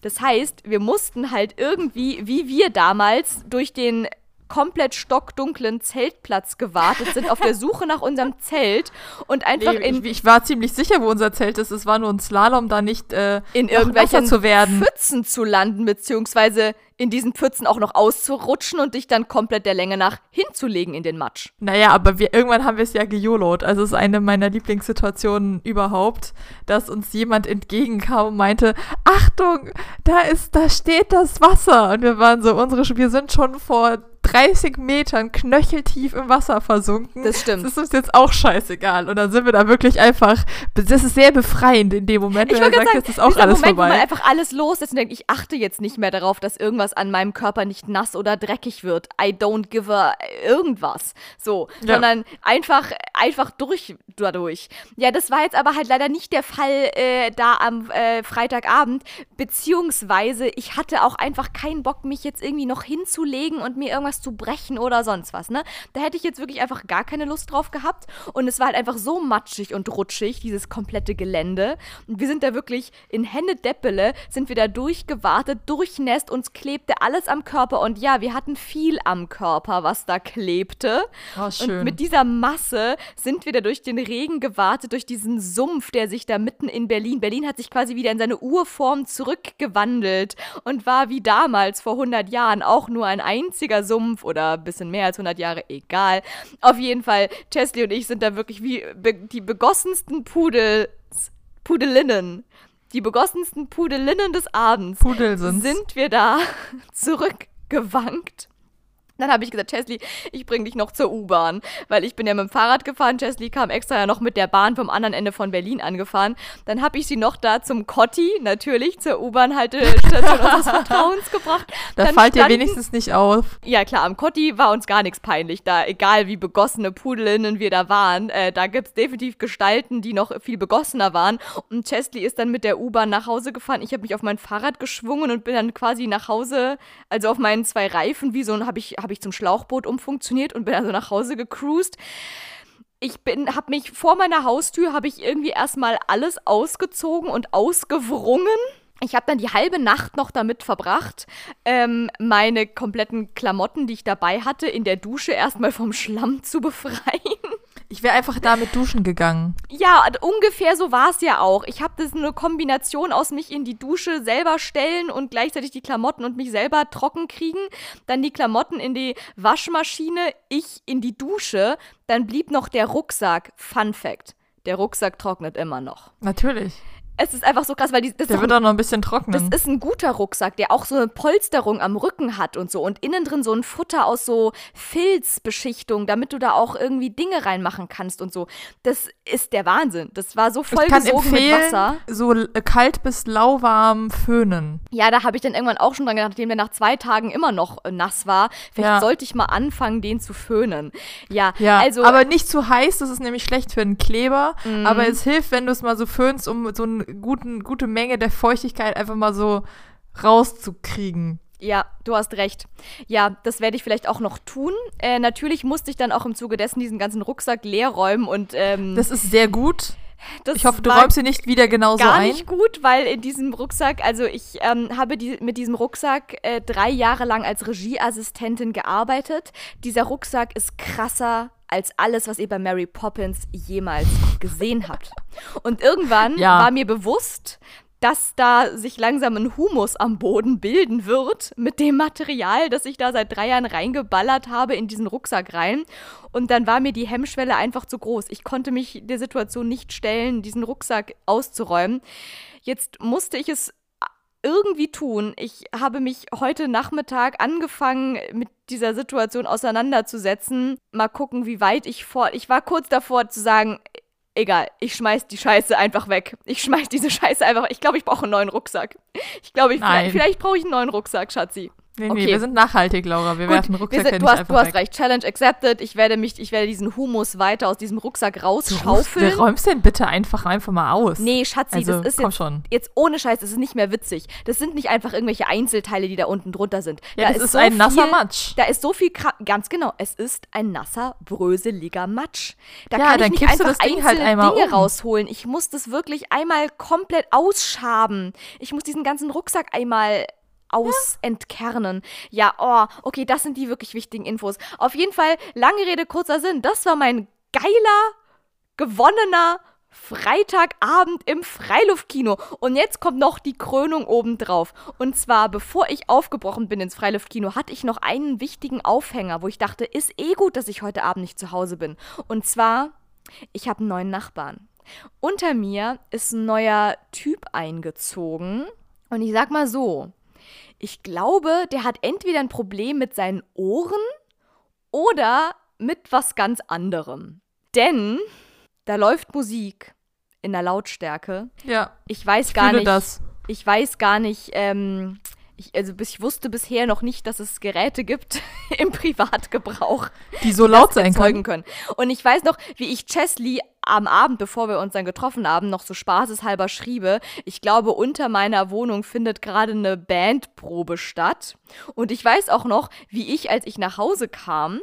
Das heißt, wir mussten halt irgendwie, wie wir damals, durch den komplett stockdunklen Zeltplatz gewartet sind, auf der Suche nach unserem Zelt und einfach nee, in. Ich, ich, war ziemlich sicher, wo unser Zelt ist. Es war nur ein Slalom, da nicht äh, in irgendwelchen zu werden. Pfützen zu landen, beziehungsweise in diesen Pfützen auch noch auszurutschen und dich dann komplett der Länge nach hinzulegen in den Matsch. Naja, aber wir, irgendwann haben wir es ja gejolot. Also es ist eine meiner Lieblingssituationen überhaupt, dass uns jemand entgegenkam und meinte, Achtung, da ist, da steht das Wasser. Und wir waren so, unsere, wir sind schon vor 30 Metern knöcheltief im Wasser versunken. Das stimmt. Das ist uns jetzt auch scheißegal. Und dann sind wir da wirklich einfach, das ist sehr befreiend in dem Moment, wenn man sagt, sagen, das ist auch alles Moment, vorbei. Wo man einfach alles loslässt und denkt, ich achte jetzt nicht mehr darauf, dass irgendwas an meinem Körper nicht nass oder dreckig wird. I don't give a irgendwas. So, ja. sondern einfach, einfach durch dadurch. Ja, das war jetzt aber halt leider nicht der Fall äh, da am äh, Freitagabend, beziehungsweise ich hatte auch einfach keinen Bock, mich jetzt irgendwie noch hinzulegen und mir irgendwas zu brechen oder sonst was, ne? Da hätte ich jetzt wirklich einfach gar keine Lust drauf gehabt und es war halt einfach so matschig und rutschig, dieses komplette Gelände. Und wir sind da wirklich in Hände Deppele, sind wir da durchgewartet, durchnässt, uns klebte alles am Körper und ja, wir hatten viel am Körper, was da klebte. Oh, schön. Und mit dieser Masse sind wir da durch den Regen gewartet, durch diesen Sumpf, der sich da mitten in Berlin, Berlin hat sich quasi wieder in seine Urform zurückgewandelt und war wie damals vor 100 Jahren auch nur ein einziger Sumpf oder ein bisschen mehr als 100 Jahre, egal. Auf jeden Fall, Chesley und ich sind da wirklich wie be die begossensten Pudels, Pudelinnen. Die begossensten Pudelinnen des Abends Pudel sind wir da *laughs* zurückgewankt dann habe ich gesagt, Chesley, ich bringe dich noch zur U-Bahn, weil ich bin ja mit dem Fahrrad gefahren. Chesley kam extra ja noch mit der Bahn vom anderen Ende von Berlin angefahren. Dann habe ich sie noch da zum Cotti, natürlich, zur U-Bahn-Haltestation *laughs* unseres Vertrauens gebracht. Da Dann fällt dir wenigstens nicht auf. Ja klar, am Cotti war uns gar nichts peinlich. Da, egal wie begossene Pudelinnen wir da waren, äh, da gibt es definitiv Gestalten, die noch viel begossener waren. Und Chesley ist dann mit der U-Bahn nach Hause gefahren. Ich habe mich auf mein Fahrrad geschwungen und bin dann quasi nach Hause, also auf meinen zwei Reifen, wie so ein, habe ich, hab ich zum Schlauchboot umfunktioniert und bin also nach Hause gecruised. Ich bin, habe mich vor meiner Haustür, habe ich irgendwie erstmal alles ausgezogen und ausgewrungen. Ich habe dann die halbe Nacht noch damit verbracht, ähm, meine kompletten Klamotten, die ich dabei hatte, in der Dusche erstmal vom Schlamm zu befreien. Ich wäre einfach damit duschen gegangen. Ja, ungefähr so war es ja auch. Ich habe das eine Kombination aus mich in die Dusche selber stellen und gleichzeitig die Klamotten und mich selber trocken kriegen. Dann die Klamotten in die Waschmaschine, ich in die Dusche. Dann blieb noch der Rucksack. Fun Fact. Der Rucksack trocknet immer noch. Natürlich es ist einfach so krass, weil die, das der wird auch noch ein bisschen trocknen. Das ist ein guter Rucksack, der auch so eine Polsterung am Rücken hat und so und innen drin so ein Futter aus so Filzbeschichtung, damit du da auch irgendwie Dinge reinmachen kannst und so. Das ist der Wahnsinn. Das war so voll ich kann empfehlen, mit Wasser. So kalt bis lauwarm föhnen. Ja, da habe ich dann irgendwann auch schon dran gedacht, nachdem der nach zwei Tagen immer noch äh, nass war. Vielleicht ja. sollte ich mal anfangen, den zu föhnen. Ja, ja, also aber nicht zu heiß, das ist nämlich schlecht für einen Kleber. Mhm. Aber es hilft, wenn du es mal so föhnst, um so einen guten, gute Menge der Feuchtigkeit einfach mal so rauszukriegen. Ja, du hast recht. Ja, das werde ich vielleicht auch noch tun. Äh, natürlich musste ich dann auch im Zuge dessen diesen ganzen Rucksack leer räumen und. Ähm, das ist sehr gut. Das Ich hoffe, du räumst sie nicht wieder genauso gar ein. nicht gut, weil in diesem Rucksack, also ich ähm, habe die, mit diesem Rucksack äh, drei Jahre lang als Regieassistentin gearbeitet. Dieser Rucksack ist krasser als alles, was ihr bei Mary Poppins jemals gesehen habt. Und irgendwann Ja. war mir bewusst, dass da sich langsam ein Humus am Boden bilden wird mit dem Material, das ich da seit drei Jahren reingeballert habe in diesen Rucksack rein. Und dann war mir die Hemmschwelle einfach zu groß. Ich konnte mich der Situation nicht stellen, diesen Rucksack auszuräumen. Jetzt musste ich es irgendwie tun. Ich habe mich heute Nachmittag angefangen, mit dieser Situation auseinanderzusetzen. Mal gucken, wie weit ich vor. Ich war kurz davor zu sagen, egal, ich schmeiß die Scheiße einfach weg. Ich schmeiß diese Scheiße einfach. Ich glaube, ich brauche einen neuen Rucksack. Ich glaube, ich, Nein. vielleicht, vielleicht brauche ich einen neuen Rucksack, Schatzi. Nee, nee, Okay. wir sind nachhaltig, Laura. Wir Gut, werfen wir Rucksäcke sind, nicht du hast, du hast weg. recht. Challenge accepted. Ich werde mich, ich werde diesen Humus weiter aus diesem Rucksack rausschaufeln. du räumst den bitte einfach einfach mal aus. Nee, Schatzi, Also, das ist jetzt, schon. jetzt ohne Scheiß, das ist nicht mehr witzig. Das sind nicht einfach irgendwelche Einzelteile, die da unten drunter sind. Ja, da das ist so ein nasser viel, Matsch. Da ist so viel, ganz genau, es ist ein nasser, bröseliger Matsch. Da Ja, kann dann ich nicht einfach das Ding einzelne halt einmal Dinge um. rausholen. Ich muss das wirklich einmal komplett ausschaben. Ich muss diesen ganzen Rucksack einmal aus entkernen. Ja, oh, okay, das sind die wirklich wichtigen Infos. Auf jeden Fall, lange Rede, kurzer Sinn. Das war mein geiler, gewonnener Freitagabend im Freiluftkino. Und jetzt kommt noch die Krönung obendrauf. Und zwar, bevor ich aufgebrochen bin ins Freiluftkino, hatte ich noch einen wichtigen Aufhänger, wo ich dachte, ist eh gut, dass ich heute Abend nicht zu Hause bin. Und zwar, ich habe einen neuen Nachbarn. Unter mir ist ein neuer Typ eingezogen. Und ich sag mal so, ich glaube, der hat entweder ein Problem mit seinen Ohren oder mit was ganz anderem. Denn da läuft Musik in der Lautstärke. Ja, Ich weiß ich gar nicht. das. Ich weiß gar nicht. Ähm, ich, also ich wusste bisher noch nicht, dass es Geräte gibt *laughs* im Privatgebrauch Die so laut sein können. können. Und ich weiß noch, wie ich Chesley am Abend, bevor wir uns dann getroffen haben, noch so spaßeshalber schriebe. Ich glaube, unter meiner Wohnung findet gerade eine Bandprobe statt. Und ich weiß auch noch, wie ich, als ich nach Hause kam,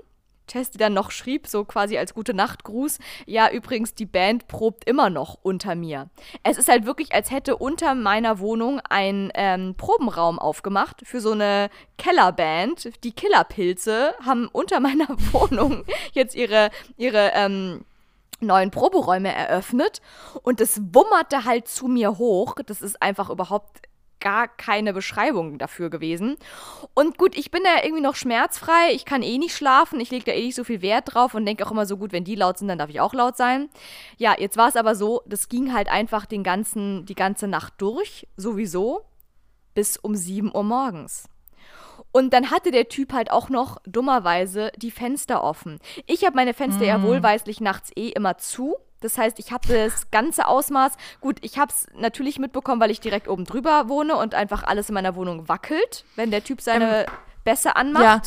Chesley dann noch schrieb, so quasi als gute Nachtgruß, ja, übrigens, die Band probt immer noch unter mir. Es ist halt wirklich, als hätte unter meiner Wohnung ein ähm, Probenraum aufgemacht für so eine Kellerband. Die Killerpilze haben unter meiner *laughs* Wohnung jetzt ihre, ihre ähm, neuen Proberäume eröffnet und es wummerte halt zu mir hoch. Das ist einfach überhaupt gar keine Beschreibung dafür gewesen. Und gut, ich bin da irgendwie noch schmerzfrei. Ich kann eh nicht schlafen. Ich lege da eh nicht so viel Wert drauf und denke auch immer so gut, wenn die laut sind, dann darf ich auch laut sein. Ja, jetzt war es aber so, das ging halt einfach den ganzen, die ganze Nacht durch, sowieso, bis um 7 Uhr morgens. Und dann hatte der Typ halt auch noch dummerweise die Fenster offen. Ich habe meine Fenster ja wohlweislich nachts eh immer zu. Das heißt, ich habe das *laughs* ganze Ausmaß. Gut, ich habe es natürlich mitbekommen, weil ich direkt oben drüber wohne und einfach alles in meiner Wohnung wackelt, wenn der Typ seine Bässe anmacht. Ja.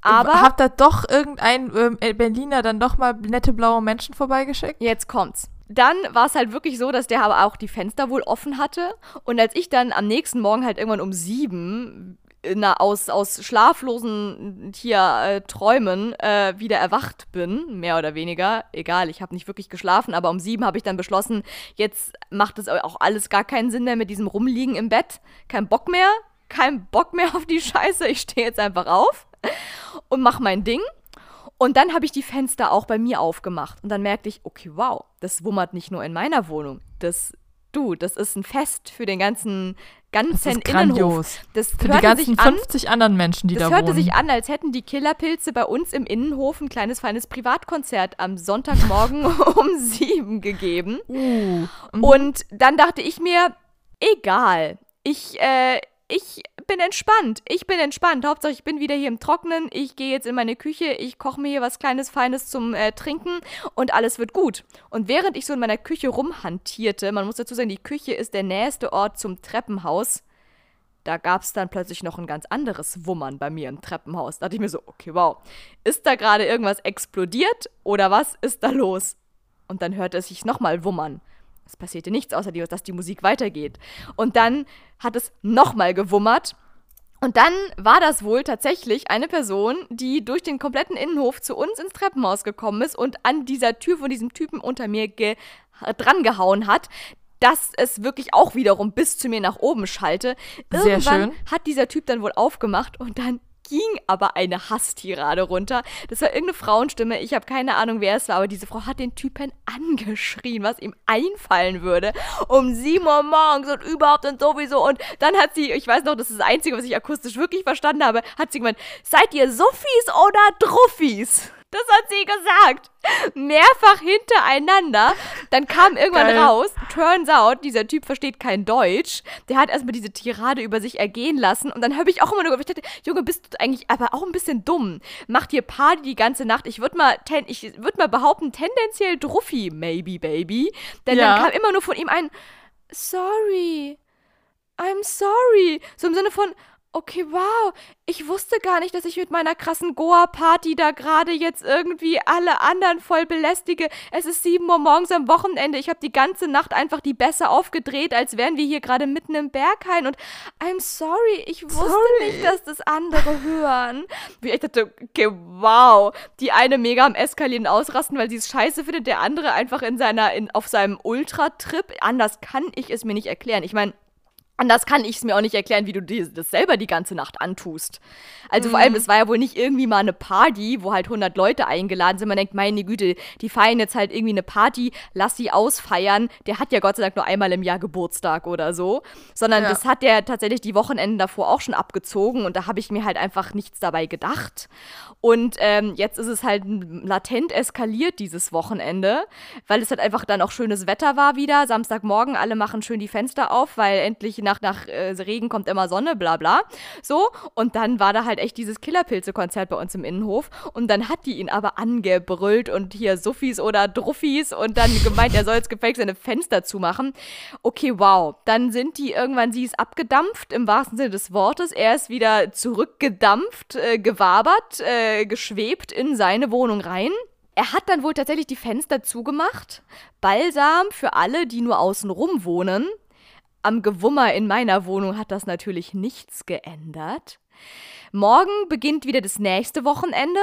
Aber Habt da doch irgendein ähm, Berliner dann doch mal nette blaue Menschen vorbeigeschickt? Jetzt kommt's. Dann war es halt wirklich so, dass der aber auch die Fenster wohl offen hatte. Und als ich dann am nächsten Morgen halt irgendwann um sieben na, aus, aus schlaflosen hier äh, Träumen äh, wieder erwacht bin, mehr oder weniger, egal, ich habe nicht wirklich geschlafen, aber um sieben habe ich dann beschlossen, jetzt macht es auch alles gar keinen Sinn mehr mit diesem Rumliegen im Bett. Kein Bock mehr, kein Bock mehr *laughs* auf die Scheiße. Ich stehe jetzt einfach auf und mache mein Ding. Und dann habe ich die Fenster auch bei mir aufgemacht. Und dann merkte ich, okay, wow, das wummert nicht nur in meiner Wohnung. Das, du, das ist ein Fest für den ganzen, ganzen Das ist Innenhof. grandios. Das Für die hörte ganzen sich an, 50 anderen Menschen, die das da hörte wohnen. sich an, als hätten die Killerpilze bei uns im Innenhof ein kleines, feines Privatkonzert am Sonntagmorgen *laughs* *laughs* um sieben gegeben. Uh, mhm. Und dann dachte ich mir, egal, ich, äh, ich bin entspannt. Ich bin entspannt. Hauptsache, ich bin wieder hier im Trocknen. Ich gehe jetzt in meine Küche. Ich koche mir hier was Kleines, Feines zum äh, Trinken und alles wird gut. Und während ich so in meiner Küche rumhantierte, man muss dazu sagen, die Küche ist der nächste Ort zum Treppenhaus. Da gab es dann plötzlich noch ein ganz anderes Wummern bei mir im Treppenhaus. Da dachte ich mir so, okay, wow. Ist da gerade irgendwas explodiert oder was ist da los? Und dann hörte es sich nochmal wummern. Es passierte nichts, außer die- dass die Musik weitergeht. Und dann hat es nochmal gewummert. Und dann war das wohl tatsächlich eine Person, die durch den kompletten Innenhof zu uns ins Treppenhaus gekommen ist und an dieser Tür von diesem Typen unter mir drangehauen hat, dass es wirklich auch wiederum bis zu mir nach oben schalte. Sehr Irgendwann hat dieser Typ dann wohl aufgemacht und dann ging aber eine Hasstirade runter. Das war irgendeine Frauenstimme. Ich habe keine Ahnung, wer es war, aber diese Frau hat den Typen angeschrien, was ihm einfallen würde. Um 7 Uhr morgens und überhaupt und sowieso. Und dann hat sie, ich weiß noch, das ist das Einzige, was ich akustisch wirklich verstanden habe, hat sie gemeint, seid ihr Sophies oder Druffis? Das hat sie gesagt. Mehrfach hintereinander. Dann kam *laughs* irgendwann Geil. raus, turns out, dieser Typ versteht kein Deutsch. Der hat erstmal diese Tirade über sich ergehen lassen. Und dann habe ich auch immer nur gedacht, Junge, bist du eigentlich aber auch ein bisschen dumm. Macht dir Party die ganze Nacht. Ich würde mal, ten, ich würd mal behaupten, tendenziell Druffi, maybe, baby. Denn Ja. dann kam immer nur von ihm ein Sorry. I'm sorry. So im Sinne von, okay, wow, ich wusste gar nicht, dass ich mit meiner krassen Goa-Party da gerade jetzt irgendwie alle anderen voll belästige. Es ist 7 Uhr morgens am Wochenende. Ich habe die ganze Nacht einfach die Bässe aufgedreht, als wären wir hier gerade mitten im Berghain. Und I'm sorry, ich wusste Sorry. nicht, dass das andere hören. Wie ich dachte, okay, wow. Die eine mega am Eskalieren ausrasten, weil sie es scheiße findet, der andere einfach in seiner, in, auf seinem Ultra-Trip. Anders kann ich es mir nicht erklären. Ich meine, Anders kann ich es mir auch nicht erklären, wie du dir das selber die ganze Nacht antust. Also vor allem, es war ja wohl nicht irgendwie mal eine Party, wo halt 100 Leute eingeladen sind. Man denkt, meine Güte, die feiern jetzt halt irgendwie eine Party, lass sie ausfeiern. Der hat ja Gott sei Dank nur einmal im Jahr Geburtstag oder so. Sondern Ja. das hat der tatsächlich die Wochenenden davor auch schon abgezogen und da habe ich mir halt einfach nichts dabei gedacht. Und ähm, jetzt ist es halt latent eskaliert dieses Wochenende, weil es halt einfach dann auch schönes Wetter war wieder. Samstagmorgen, alle machen schön die Fenster auf, weil endlich nach, nach äh, Regen kommt immer Sonne, bla bla. So, und dann war da halt echt dieses Killerpilze-Konzert bei uns im Innenhof. Und dann hat die ihn aber angebrüllt und hier Suffis oder Druffis und dann gemeint, er soll jetzt gefälligst seine Fenster zumachen. Okay, wow. Dann sind die irgendwann, sie ist abgedampft im wahrsten Sinne des Wortes. Er ist wieder zurückgedampft, äh, gewabert, äh, geschwebt in seine Wohnung rein. Er hat dann wohl tatsächlich die Fenster zugemacht. Balsam für alle, die nur außenrum wohnen. Am Gewummer in meiner Wohnung hat das natürlich nichts geändert. Morgen beginnt wieder das nächste Wochenende.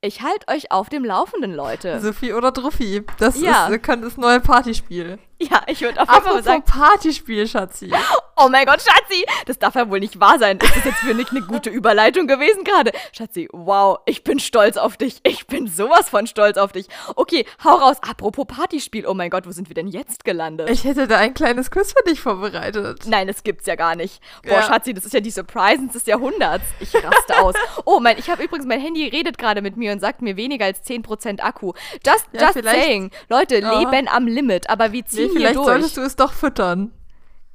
Ich halte euch auf dem Laufenden, Leute. *laughs* Sophie oder Druffi. Das Ja. ist, das neue Partyspiel. Ja, ich würde auf jeden Fall sagen, Partyspiel, Schatzi. *laughs* oh mein Gott, Schatzi, das darf ja wohl nicht wahr sein. Ist das jetzt für mich eine gute Überleitung gewesen gerade? Schatzi, wow, ich bin stolz auf dich. Ich bin sowas von stolz auf dich. Okay, hau raus. Apropos Partyspiel, oh mein Gott, wo sind wir denn jetzt gelandet? Ich hätte da ein kleines Quiz für dich vorbereitet. Nein, das gibt's ja gar nicht. Boah, Ja. Schatzi, das ist ja die Surprisens des Jahrhunderts. Ich raste aus. Oh, mein, ich habe übrigens, mein Handy redet gerade mit mir und sagt mir weniger als 10% Akku. Just, Ja, just saying. Leute, Ja. leben am Limit, aber wir Nee, ziehen hier vielleicht durch. solltest du es doch füttern.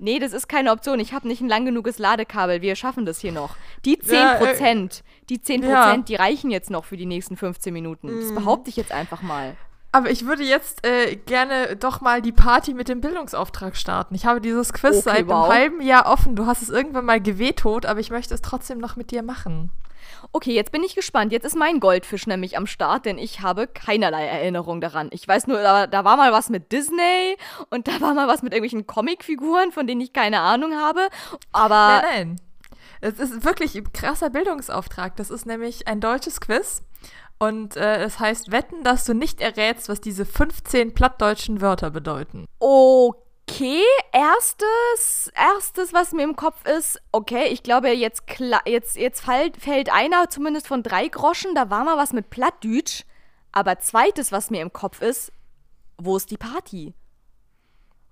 Nee, das ist keine Option. Ich habe nicht ein lang genuges Ladekabel. Wir schaffen das hier noch. Die 10%, Ja, die 10%, ja. die reichen jetzt noch für die nächsten 15 Minuten. Das Mhm. behaupte ich jetzt einfach mal. Aber ich würde jetzt äh, gerne doch mal die Party mit dem Bildungsauftrag starten. Ich habe dieses Quiz Okay, seit wow. einem halben Jahr offen. Du hast es irgendwann mal gewetot, aber ich möchte es trotzdem noch mit dir machen. Okay, jetzt bin ich gespannt. Jetzt ist mein Goldfisch nämlich am Start, denn ich habe keinerlei Erinnerung daran. Ich weiß nur, da, da war mal was mit Disney und da war mal was mit irgendwelchen Comicfiguren, von denen ich keine Ahnung habe. Aber nein, nein. Es ist wirklich ein krasser Bildungsauftrag. Das ist nämlich ein deutsches Quiz. Und äh, es heißt, wetten, dass du nicht errätst, was diese 15 plattdeutschen Wörter bedeuten. okay, erstes, erstes, was mir im Kopf ist, okay, ich glaube, jetzt, jetzt, jetzt fällt, fällt einer zumindest von drei Groschen, da war mal was mit Plattdütsch. Aber zweites, was mir im Kopf ist, wo ist die Party?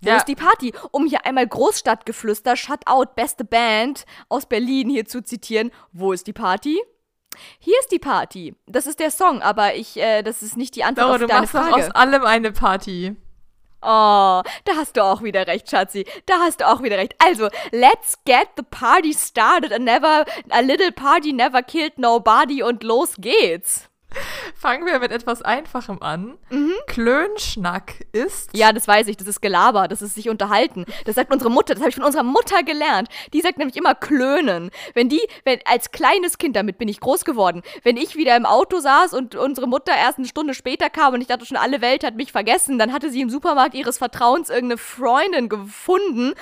Wo Ja. ist die Party? Um hier einmal Großstadtgeflüster, Shutout, beste Band aus Berlin hier zu zitieren. Wo ist die Party? Hier ist die Party. Das ist der Song, aber ich, äh, das ist nicht die Antwort Laura, auf du deine machst doch Frage. aus allem eine Party. Oh, da hast du auch wieder recht, Schatzi. Da hast du auch wieder recht. Also, let's get the party started. A never, a little party never killed nobody und los geht's. Fangen wir mit etwas Einfachem an. Klönschnack ist. Ja, das weiß ich. Das ist Gelaber. Das ist sich unterhalten. Das sagt unsere Mutter. Das habe ich von unserer Mutter gelernt. Die sagt nämlich immer klönen. Wenn die, wenn als kleines Kind, damit bin ich groß geworden, wenn ich wieder im Auto saß und unsere Mutter erst eine Stunde später kam und ich dachte schon, alle Welt hat mich vergessen, dann hatte sie im Supermarkt ihres Vertrauens irgendeine Freundin gefunden.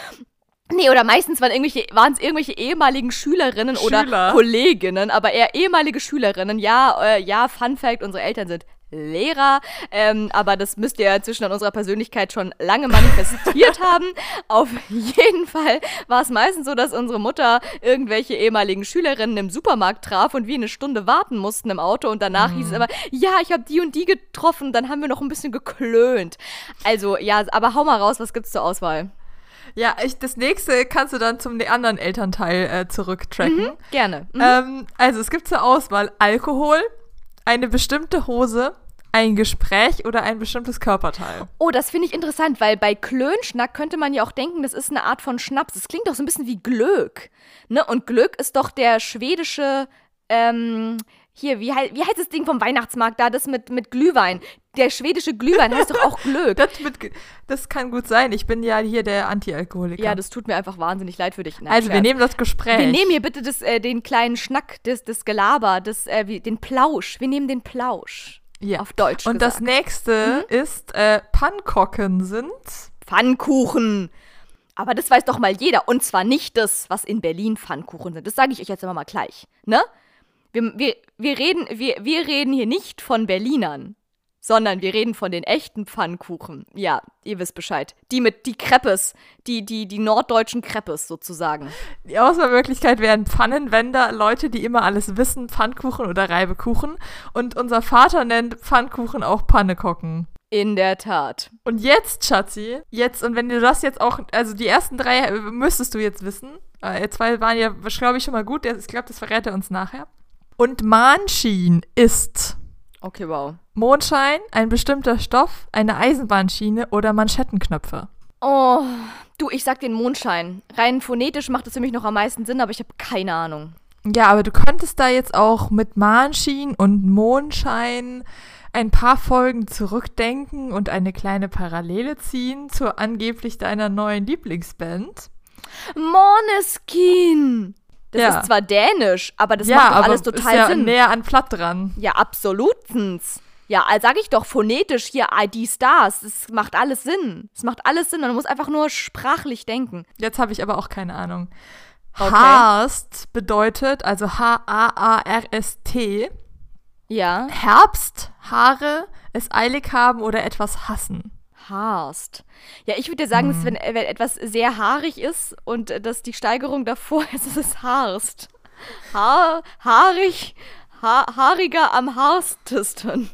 Nee, oder meistens waren irgendwelche, waren es irgendwelche ehemaligen Schülerinnen oder Schüler. Kolleginnen, aber eher ehemalige Schülerinnen. Ja, äh, ja, Fun Fact, unsere Eltern sind Lehrer. Ähm, aber das müsst ihr ja zwischen an unserer Persönlichkeit schon lange manifestiert *laughs* haben. Auf jeden Fall war es meistens so, dass unsere Mutter irgendwelche ehemaligen Schülerinnen im Supermarkt traf und wir eine Stunde warten mussten im Auto und danach mhm. hieß es immer, ja, ich habe die und die getroffen. Dann haben wir noch ein bisschen geklönt. Also ja, aber hau mal raus, was gibt's zur Auswahl? Ja, ich, das nächste kannst du dann zum anderen Elternteil äh, zurücktracken. Mhm, gerne. Mhm. Ähm, also es gibt zur Auswahl Alkohol, eine bestimmte Hose, ein Gespräch oder ein bestimmtes Körperteil. Oh, das finde ich interessant, weil bei Klönschnack könnte man ja auch denken, das ist eine Art von Schnaps. Das klingt doch so ein bisschen wie Glück. Ne? Und Glück ist doch der schwedische, ähm, hier, wie, wie heißt das Ding vom Weihnachtsmarkt da, das mit, mit Glühwein? Der schwedische Glühwein heißt doch auch *laughs* Glück. das, mit, das kann gut sein. Ich bin ja hier der Antialkoholiker. Ja, das tut mir einfach wahnsinnig leid für dich. Nein, also, Scherz. wir nehmen das Gespräch. Wir nehmen hier bitte das, äh, den kleinen Schnack, das, das Gelaber, das, äh, wie, den Plausch. Wir nehmen den Plausch. Ja. Auf Deutsch. Und gesagt. das nächste mhm. ist, äh, Pannkocken sind. Pfannkuchen. Aber das weiß doch mal jeder. Und zwar nicht das, was in Berlin Pfannkuchen sind. Das sage ich euch jetzt immer mal gleich. Ne? Wir, wir, wir, reden, wir, wir reden hier nicht von Berlinern, sondern wir reden von den echten Pfannkuchen. Ja, ihr wisst Bescheid. Die mit die Kreppes, die, die, die norddeutschen Kreppes sozusagen. Die Auswahlmöglichkeit wären Pfannenwender, Leute, die immer alles wissen, Pfannkuchen oder Reibekuchen. Und unser Vater nennt Pfannkuchen auch Pannekocken. In der Tat. Und jetzt, Schatzi, jetzt, und wenn du das jetzt auch, also die ersten drei müsstest du jetzt wissen. Äh, zwei waren ja, glaube ich, schon mal gut. Ich glaube, das verrät er uns nachher. Und Mahnschien ist. Okay, wow. Mondschein, ein bestimmter Stoff, eine Eisenbahnschiene oder Manschettenknöpfe. Oh, du, ich sag den Mondschein. Rein phonetisch macht es für mich noch am meisten Sinn, aber ich habe keine Ahnung. Ja, aber du könntest da jetzt auch mit Mahnschien und Mondschein ein paar Folgen zurückdenken und eine kleine Parallele ziehen zur angeblich deiner neuen Lieblingsband. Måneskin! Das ja. ist zwar dänisch, aber das ja, macht doch alles total ist ja Sinn. näher an Platt dran. Ja, absolutens. Ja, also sage ich doch phonetisch hier ID Stars. Das macht alles Sinn. Es macht alles Sinn. Man muss einfach nur sprachlich denken. Jetzt habe ich aber auch keine Ahnung. Okay. Harst bedeutet, also H-A-A-R-S-T. Ja. Herbst, Haare, es eilig haben oder etwas hassen haarst. Ja, ich würde dir sagen, mhm. dass wenn, wenn, etwas sehr haarig ist und äh, dass die Steigerung davor *laughs* ist, ist es haarst. Haar, haarig, ha haariger am haarstesten.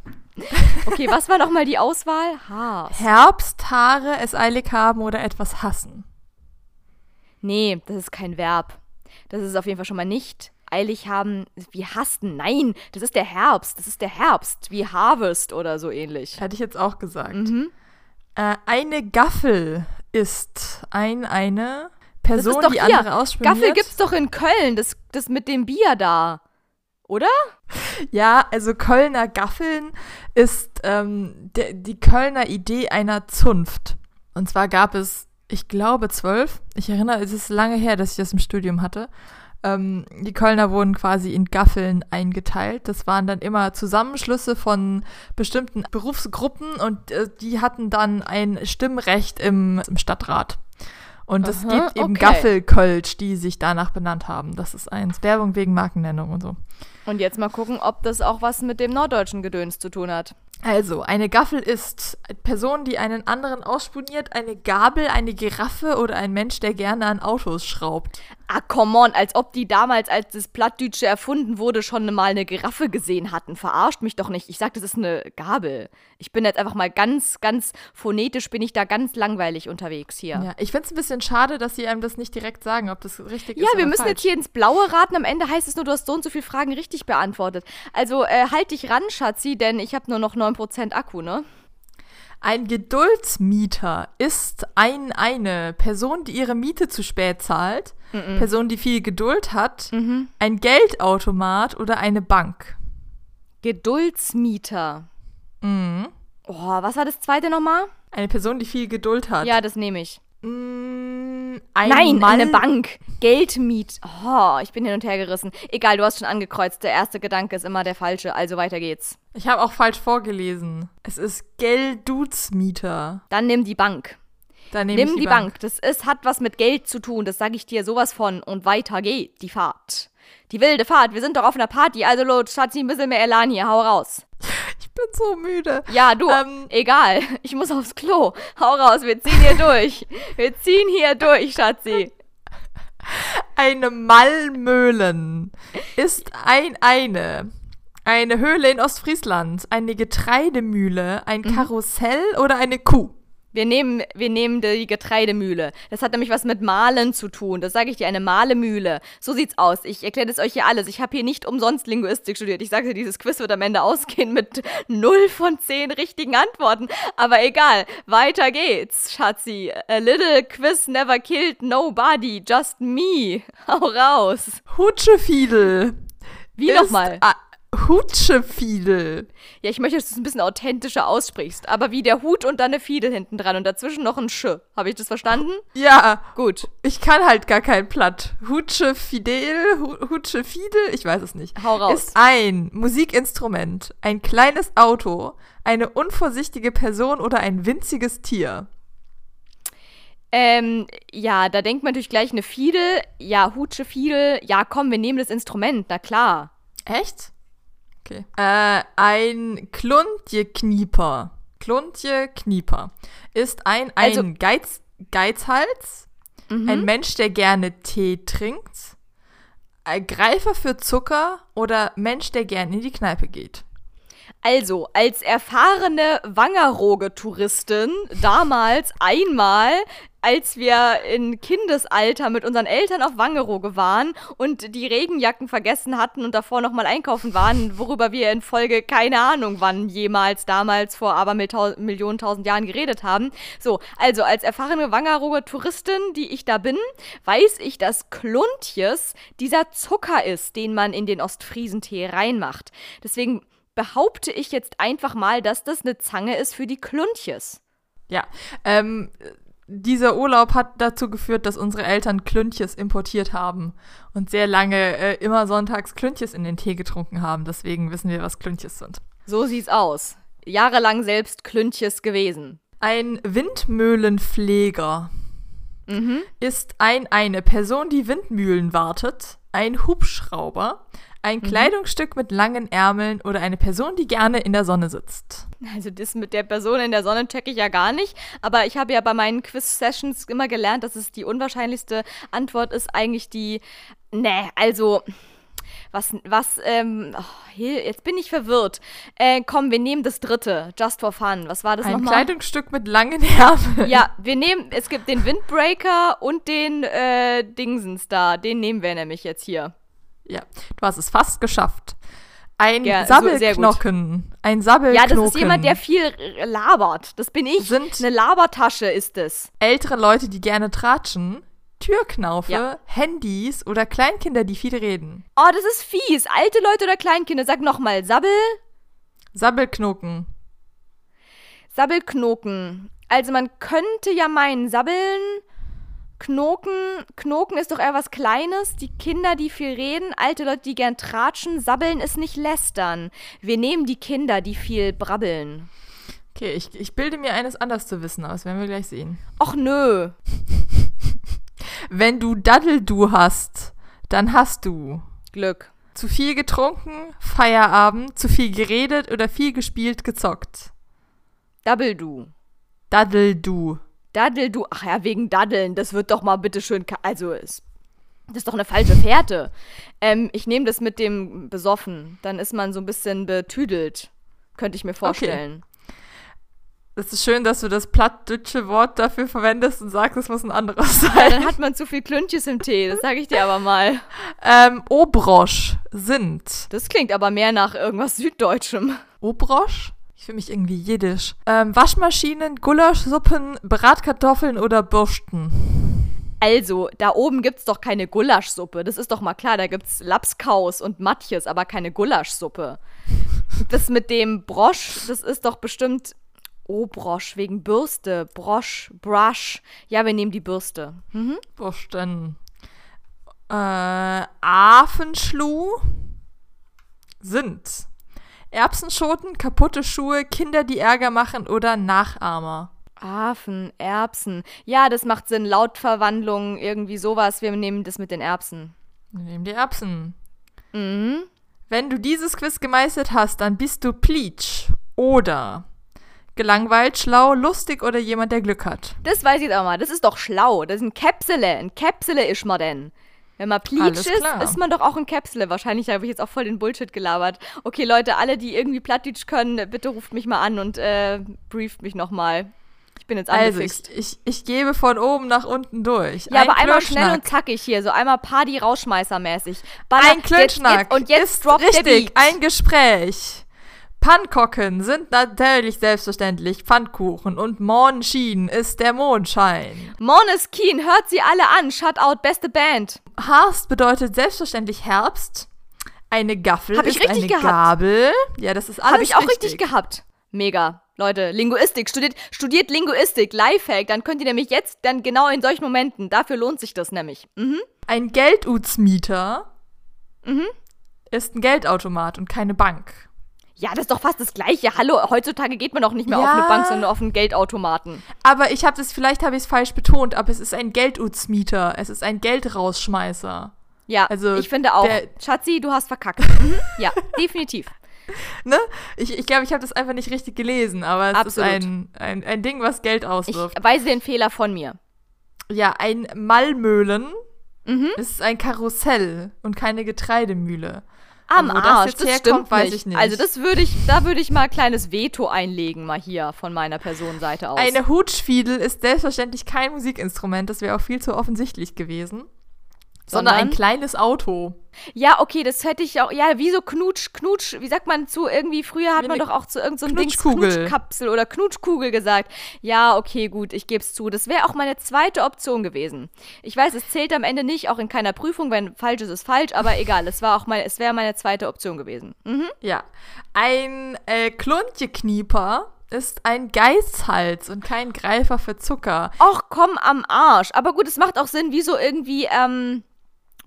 Okay, was war nochmal die Auswahl? Haarst. Herbst, Haare, es eilig haben oder etwas hassen. Nee, das ist kein Verb. Das ist auf jeden Fall schon mal nicht. Eilig haben, wie hasten. Nein, das ist der Herbst. Das ist der Herbst. Wie Harvest oder so ähnlich. Hätte ich jetzt auch gesagt. Mhm. Äh, eine Gaffel ist ein, eine Person, die hier. andere ausspioniert. Gaffel gibt's doch in Köln, das, das mit dem Bier da. Oder? Ja, also Kölner Gaffeln ist ähm, de, die Kölner Idee einer Zunft. Und zwar gab es, ich glaube, zwölf. Ich erinnere, es ist lange her, dass ich das im Studium hatte. Ähm, die Kölner wurden quasi in Gaffeln eingeteilt. Das waren dann immer Zusammenschlüsse von bestimmten Berufsgruppen und äh, die hatten dann ein Stimmrecht im, im Stadtrat. Und es gibt eben okay. Gaffelkölsch, die sich danach benannt haben. Das ist eins. Werbung wegen Markennennung und so. Und jetzt mal gucken, ob das auch was mit dem norddeutschen Gedöns zu tun hat. Also, eine Gaffel ist eine Person, die einen anderen ausspuniert, eine Gabel, eine Giraffe oder ein Mensch, der gerne an Autos schraubt. Ah, come on, als ob die damals, als das Plattdütsche erfunden wurde, schon mal eine Giraffe gesehen hatten. Verarscht mich doch nicht. Ich sag, das ist eine Gabel. Ich bin jetzt einfach mal ganz, ganz phonetisch bin ich da ganz langweilig unterwegs hier. Ja, ich finde es ein bisschen schade, dass sie einem das nicht direkt sagen, ob das richtig ja, ist. Ja, wir müssen falsch. jetzt hier ins Blaue raten. Am Ende heißt es nur, du hast so und so viele Fragen richtig beantwortet. Also äh, halt dich ran, Schatzi, denn ich habe nur noch 9% Akku, ne? Ein Geduldsmieter ist ein, eine Person, die ihre Miete zu spät zahlt, -mm. Person, die viel Geduld hat, mhm. ein Geldautomat oder eine Bank. Geduldsmieter. Mhm. Oh, was war das zweite nochmal? Eine Person, die viel Geduld hat. Ja, das nehme ich. Mm, ein Nein, Mann. eine Bank. Geldmiet. Oh, ich bin hin und her gerissen. Egal, du hast schon angekreuzt. Der erste Gedanke ist immer der falsche. Also weiter geht's. Ich habe auch falsch vorgelesen. Es ist Geldutsmieter. Dann nimm die Bank. Nimm die, Bank. Bank. Das ist, hat was mit Geld zu tun. Das sage ich dir sowas von. Und weiter geht die Fahrt. Die wilde Fahrt. Wir sind doch auf einer Party. Also, Lot, Schatzi, ein bisschen mehr Elan hier. Hau raus. Ich bin so müde. Ja, du, Ähm, egal. Ich muss aufs Klo. Hau raus, wir ziehen hier durch. Wir ziehen hier durch, Schatzi. Eine Malmöhlen ist ein eine. Eine Höhle in Ostfriesland, eine Getreidemühle, ein Karussell oder eine Kuh. Wir nehmen, wir nehmen die Getreidemühle. Das hat nämlich was mit Malen zu tun. Das sage ich dir, eine Malemühle. So sieht's aus. Ich erkläre das euch hier alles. Ich habe hier nicht umsonst Linguistik studiert. Ich sage dir, dieses Quiz wird am Ende ausgehen mit *laughs* 0 von 10 richtigen Antworten. Aber egal, weiter geht's, Schatzi. A little quiz never killed nobody, just me. *laughs* Hau raus. Hutschefiedel. Wie nochmal? Hutschefiedel. Ja, ich möchte, dass du es ein bisschen authentischer aussprichst. Aber wie der Hut und dann eine Fiedel hinten dran und dazwischen noch ein Sch. Habe ich das verstanden? Ja, Gut. ich kann halt gar kein Platt. Hutschefidel, Hu- Hutschefiedel, ich weiß es nicht. Hau raus. Ist ein Musikinstrument, ein kleines Auto, eine unvorsichtige Person oder ein winziges Tier. Ähm, ja, da denkt man natürlich gleich eine Fiedel. Ja, Hutsche Fiedel. Ja, komm, wir nehmen das Instrument, na klar. Echt? Okay. Äh, ein Kluntje-Knieper. Kluntje-Knieper ist ein, ein Also- Geiz, Geizhals, ein Mensch, der gerne Tee trinkt, ein Greifer für Zucker oder Mensch, der gerne in die Kneipe geht. Also, als erfahrene Wangerooge-Touristin, damals einmal, als wir in Kindesalter mit unseren Eltern auf Wangerooge waren und die Regenjacken vergessen hatten und davor nochmal einkaufen waren, worüber wir in Folge keine Ahnung wann jemals damals vor aber Millionen tausend Jahren geredet haben. So, also als erfahrene Wangerooge Touristin, die ich da bin, weiß ich, dass Kluntjes dieser Zucker ist, den man in den Ostfriesentee reinmacht. Deswegen behaupte ich jetzt einfach mal, dass das eine Zange ist für die Kluntjes. Ja, ähm, dieser Urlaub hat dazu geführt, dass unsere Eltern Klüntjes importiert haben und sehr lange äh, immer sonntags Klüntjes in den Tee getrunken haben. Deswegen wissen wir, was Klüntjes sind. So sieht's aus. Jahrelang selbst Klüntjes gewesen. Ein Windmühlenpfleger ist ein eine Person, die Windmühlen wartet, ein Hubschrauber, ein Kleidungsstück mit langen Ärmeln oder eine Person, die gerne in der Sonne sitzt. Also das mit der Person in der Sonne checke ich ja gar nicht. Aber ich habe ja bei meinen Quiz-Sessions immer gelernt, dass es die unwahrscheinlichste Antwort ist eigentlich die. Nee, also. Was, was, ähm, oh, jetzt bin ich verwirrt. Äh, komm, wir nehmen das dritte. Just for fun. Was war das Ein nochmal? Kleidungsstück mit langen Ärmeln. Ja, wir nehmen, es gibt den Windbreaker und den äh, Dingsens da. Den nehmen wir nämlich jetzt hier. Ja, du hast es fast geschafft. Ein Ja, so-. Sabbelknochen. Ein Sabbelknochen. Ja, das ist jemand, der viel labert. Das bin ich. Sind- Eine Labertasche ist es. Ältere Leute, die gerne tratschen, Türknaufe, Ja. Handys oder Kleinkinder, die viel reden. Oh, das ist fies. Alte Leute oder Kleinkinder. Sag nochmal. Sabbel, Sabbelknoken. Sabbelknoken. Also man könnte ja meinen, Sabbeln, Knoken, Knoken ist doch eher was Kleines. Die Kinder, die viel reden, alte Leute, die gern tratschen, Sabbeln ist nicht lästern. Wir nehmen die Kinder, die viel brabbeln. Okay, ich, ich bilde mir eines anders zu wissen aus, werden wir gleich sehen. Och nö. *laughs* Wenn du Daddeldu hast, dann hast du Glück. zu viel getrunken, Feierabend, zu viel geredet oder viel gespielt, gezockt. Double du. Daddeldu. Daddel du. Ach ja, wegen Daddeln. Das wird doch mal bitte schön. Also, das ist doch eine falsche Fährte. Ähm, ich nehme das mit dem besoffen. Dann ist man so ein bisschen betüdelt. Könnte ich mir vorstellen. Es ist schön, dass du das plattdeutsche Wort dafür verwendest und sagst, es muss ein anderes Ja, *laughs* sein. dann hat man zu viel Klüntjes im Tee. Das sage ich dir aber mal. Ähm, Obrosch sind. Das klingt aber mehr nach irgendwas Süddeutschem. Obrosch? Ich fühle mich irgendwie jiddisch. Ähm, Waschmaschinen, Gulaschsuppen, Bratkartoffeln oder Bürsten. Also, da oben gibt's doch keine Gulaschsuppe. Das ist doch mal klar. Da gibt's Lapskaus und Matjes, aber keine Gulaschsuppe. Das mit dem Brosch, das ist doch bestimmt. Oh, Brosch, wegen Bürste. Brosch, Brush. Ja, wir nehmen die Bürste. Mhm. Bürsten. Äh, Affenschluh sind. Erbsenschoten, kaputte Schuhe, Kinder, die Ärger machen oder Nachahmer. Affen, Erbsen. Ja, das macht Sinn. Lautverwandlung, irgendwie sowas. Wir nehmen das mit den Erbsen. Wir nehmen die Erbsen. Mhm. Wenn du dieses Quiz gemeistert hast, dann bist du Pleach. Oder gelangweilt, schlau, lustig oder jemand, der Glück hat. Das weiß ich aber mal. Das ist doch schlau. Das ist ein Käpsele. Ein Käpsele ist man denn. Wenn man Pleach ist, ist man doch auch ein Käpsele. Wahrscheinlich habe ich jetzt auch voll den Bullshit gelabert. Okay, Leute, alle, die irgendwie Plattdeutsch können, bitte ruft mich mal an und äh, brieft mich nochmal. Ich bin jetzt Also, angefixt. ich, ich, ich gebe von oben nach unten durch. ja, Ein aber einmal schnell und zackig hier, so einmal Party-Rausschmeißer-mäßig. Ein Klönschnack. Jetzt, jetzt, und jetzt ist droppt der richtig, Beat. ein Gespräch. Pannkocken sind natürlich selbstverständlich Pfannkuchen und Morgenschien ist der Mondschein. Måneskin, hört sie alle an. Shoutout, beste Band. Harst bedeutet selbstverständlich Herbst. Eine Gaffel Hab ich ist richtig eine gehabt. Gabel. Ja, das ist alles Habe ich auch richtig gehabt. Mega. Leute, Linguistik, studiert, studiert Linguistik, Lifehack, dann könnt ihr nämlich jetzt dann genau in solchen Momenten, dafür lohnt sich das nämlich. Mhm. Ein Geldutsmieter Mhm. ist ein Geldautomat und keine Bank. Ja, das ist doch fast das Gleiche. Hallo, heutzutage geht man doch nicht mehr auf Ja. eine Bank, sondern auf einen Geldautomaten. Aber ich habe das, vielleicht habe ich es falsch betont, aber es ist ein Geldutsmieter. Es ist ein Geldrausschmeißer. Ja, Also, ich finde auch. Schatzi, du hast verkackt. *laughs* Mhm. Ja, definitiv. Ne? Ich, ich glaube, ich habe das einfach nicht richtig gelesen, aber es Absolut. ist ein, ein, ein Ding, was Geld Ich auswirft. weise den Fehler von mir. Ja, ein Malmöhlen Mhm. ist ein Karussell und keine Getreidemühle. Am wo das Arsch, jetzt das herkommt, stimmt weiß nicht. ich nicht. Also das würde ich, da würde ich mal ein kleines Veto einlegen, mal hier von meiner Personenseite aus. Eine Hutschfiedel ist selbstverständlich kein Musikinstrument, das wäre auch viel zu offensichtlich gewesen. Sondern, ein kleines Auto. Ja, okay, das hätte ich auch. Ja, wie so Knutsch, Knutsch, wie sagt man zu irgendwie, früher hat man doch auch zu irgendeinem so Dings Knutschkugel. Knutschkapsel oder Knutschkugel gesagt. Ja, okay, gut, ich gebe es zu. Das wäre auch meine zweite Option gewesen. Ich weiß, es zählt am Ende nicht, auch in keiner Prüfung, wenn falsch ist, ist falsch, aber *laughs* egal, es war auch meine, es wäre meine zweite Option gewesen. Mhm. Ja. Ein äh, Kluntjeknieper ist ein Geizhals und kein Greifer für Zucker. Och, komm am Arsch. Aber gut, es macht auch Sinn, wie so irgendwie, ähm.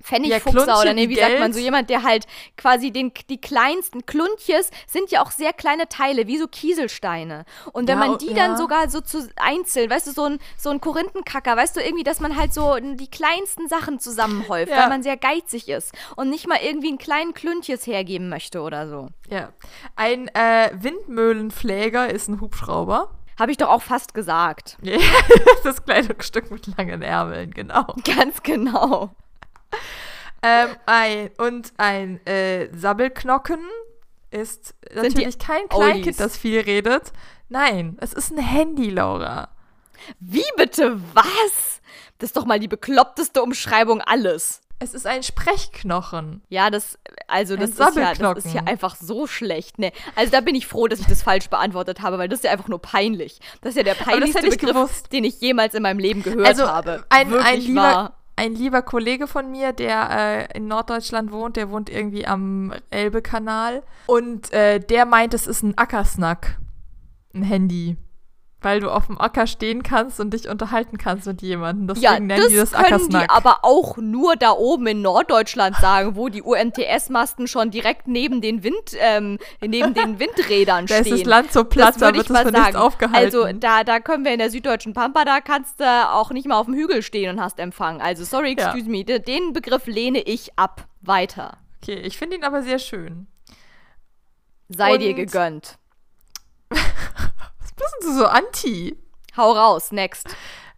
Pfennigfuchser Kluntchen oder nee, wie wie sagt man, Geld. so jemand, der halt quasi den, die kleinsten Kluntjes sind ja auch sehr kleine Teile, wie so Kieselsteine. Und wenn Ja, man die ja. dann sogar so zu einzeln, weißt du, so ein, so ein Korinthenkacker, weißt du, irgendwie, dass man halt so die kleinsten Sachen zusammenhäuft, Ja. weil man sehr geizig ist und nicht mal irgendwie einen kleinen Kluntjes hergeben möchte oder so. Ja. Ein äh, Windmühlenpfleger ist ein Hubschrauber. Habe ich doch auch fast gesagt. Ja, *laughs* das kleine Stück mit langen Ärmeln, genau. Ganz genau. *laughs* Ähm, ein, und ein äh, Sabbelknocken ist die natürlich kein Oldies? Kleinkind, das viel redet. Nein, es ist ein Handy, Laura. Wie bitte was? Das ist doch mal die bekloppteste Umschreibung alles. Es ist ein Sprechknochen. Ja, das, also das ist, ja, das ist ja einfach so schlecht. Ne? Also da bin ich froh, dass ich das falsch beantwortet habe, weil das ist ja einfach nur peinlich. Das ist ja der peinlichste Begriff, gewusst. den ich jemals in meinem Leben gehört also habe. ein, Wirklich ein, lieber, wahr. Ein lieber Kollege von mir, der äh, in Norddeutschland wohnt, der wohnt irgendwie am Elbe-Kanal. Und äh, der meint, es ist ein Ackersnack. Ein Handy. Weil du auf dem Acker stehen kannst und dich unterhalten kannst mit jemandem. Deswegen Ja, nennen das die das können die aber auch nur da oben in Norddeutschland sagen, wo die UMTS-Masten schon direkt neben den Wind, ähm, neben den *laughs* Windrädern Da ist stehen. das Land so platt, das da wird ich es mal nichts sagen. aufgehalten. Also da, da können wir in der süddeutschen Pampa, da kannst du auch nicht mal auf dem Hügel stehen und hast Empfang. Also sorry, Ja. excuse me, de- den Begriff lehne ich ab. Weiter. okay, ich finde ihn aber sehr schön. Sei Und- dir gegönnt. *laughs* Was bist du so anti? Hau raus, next.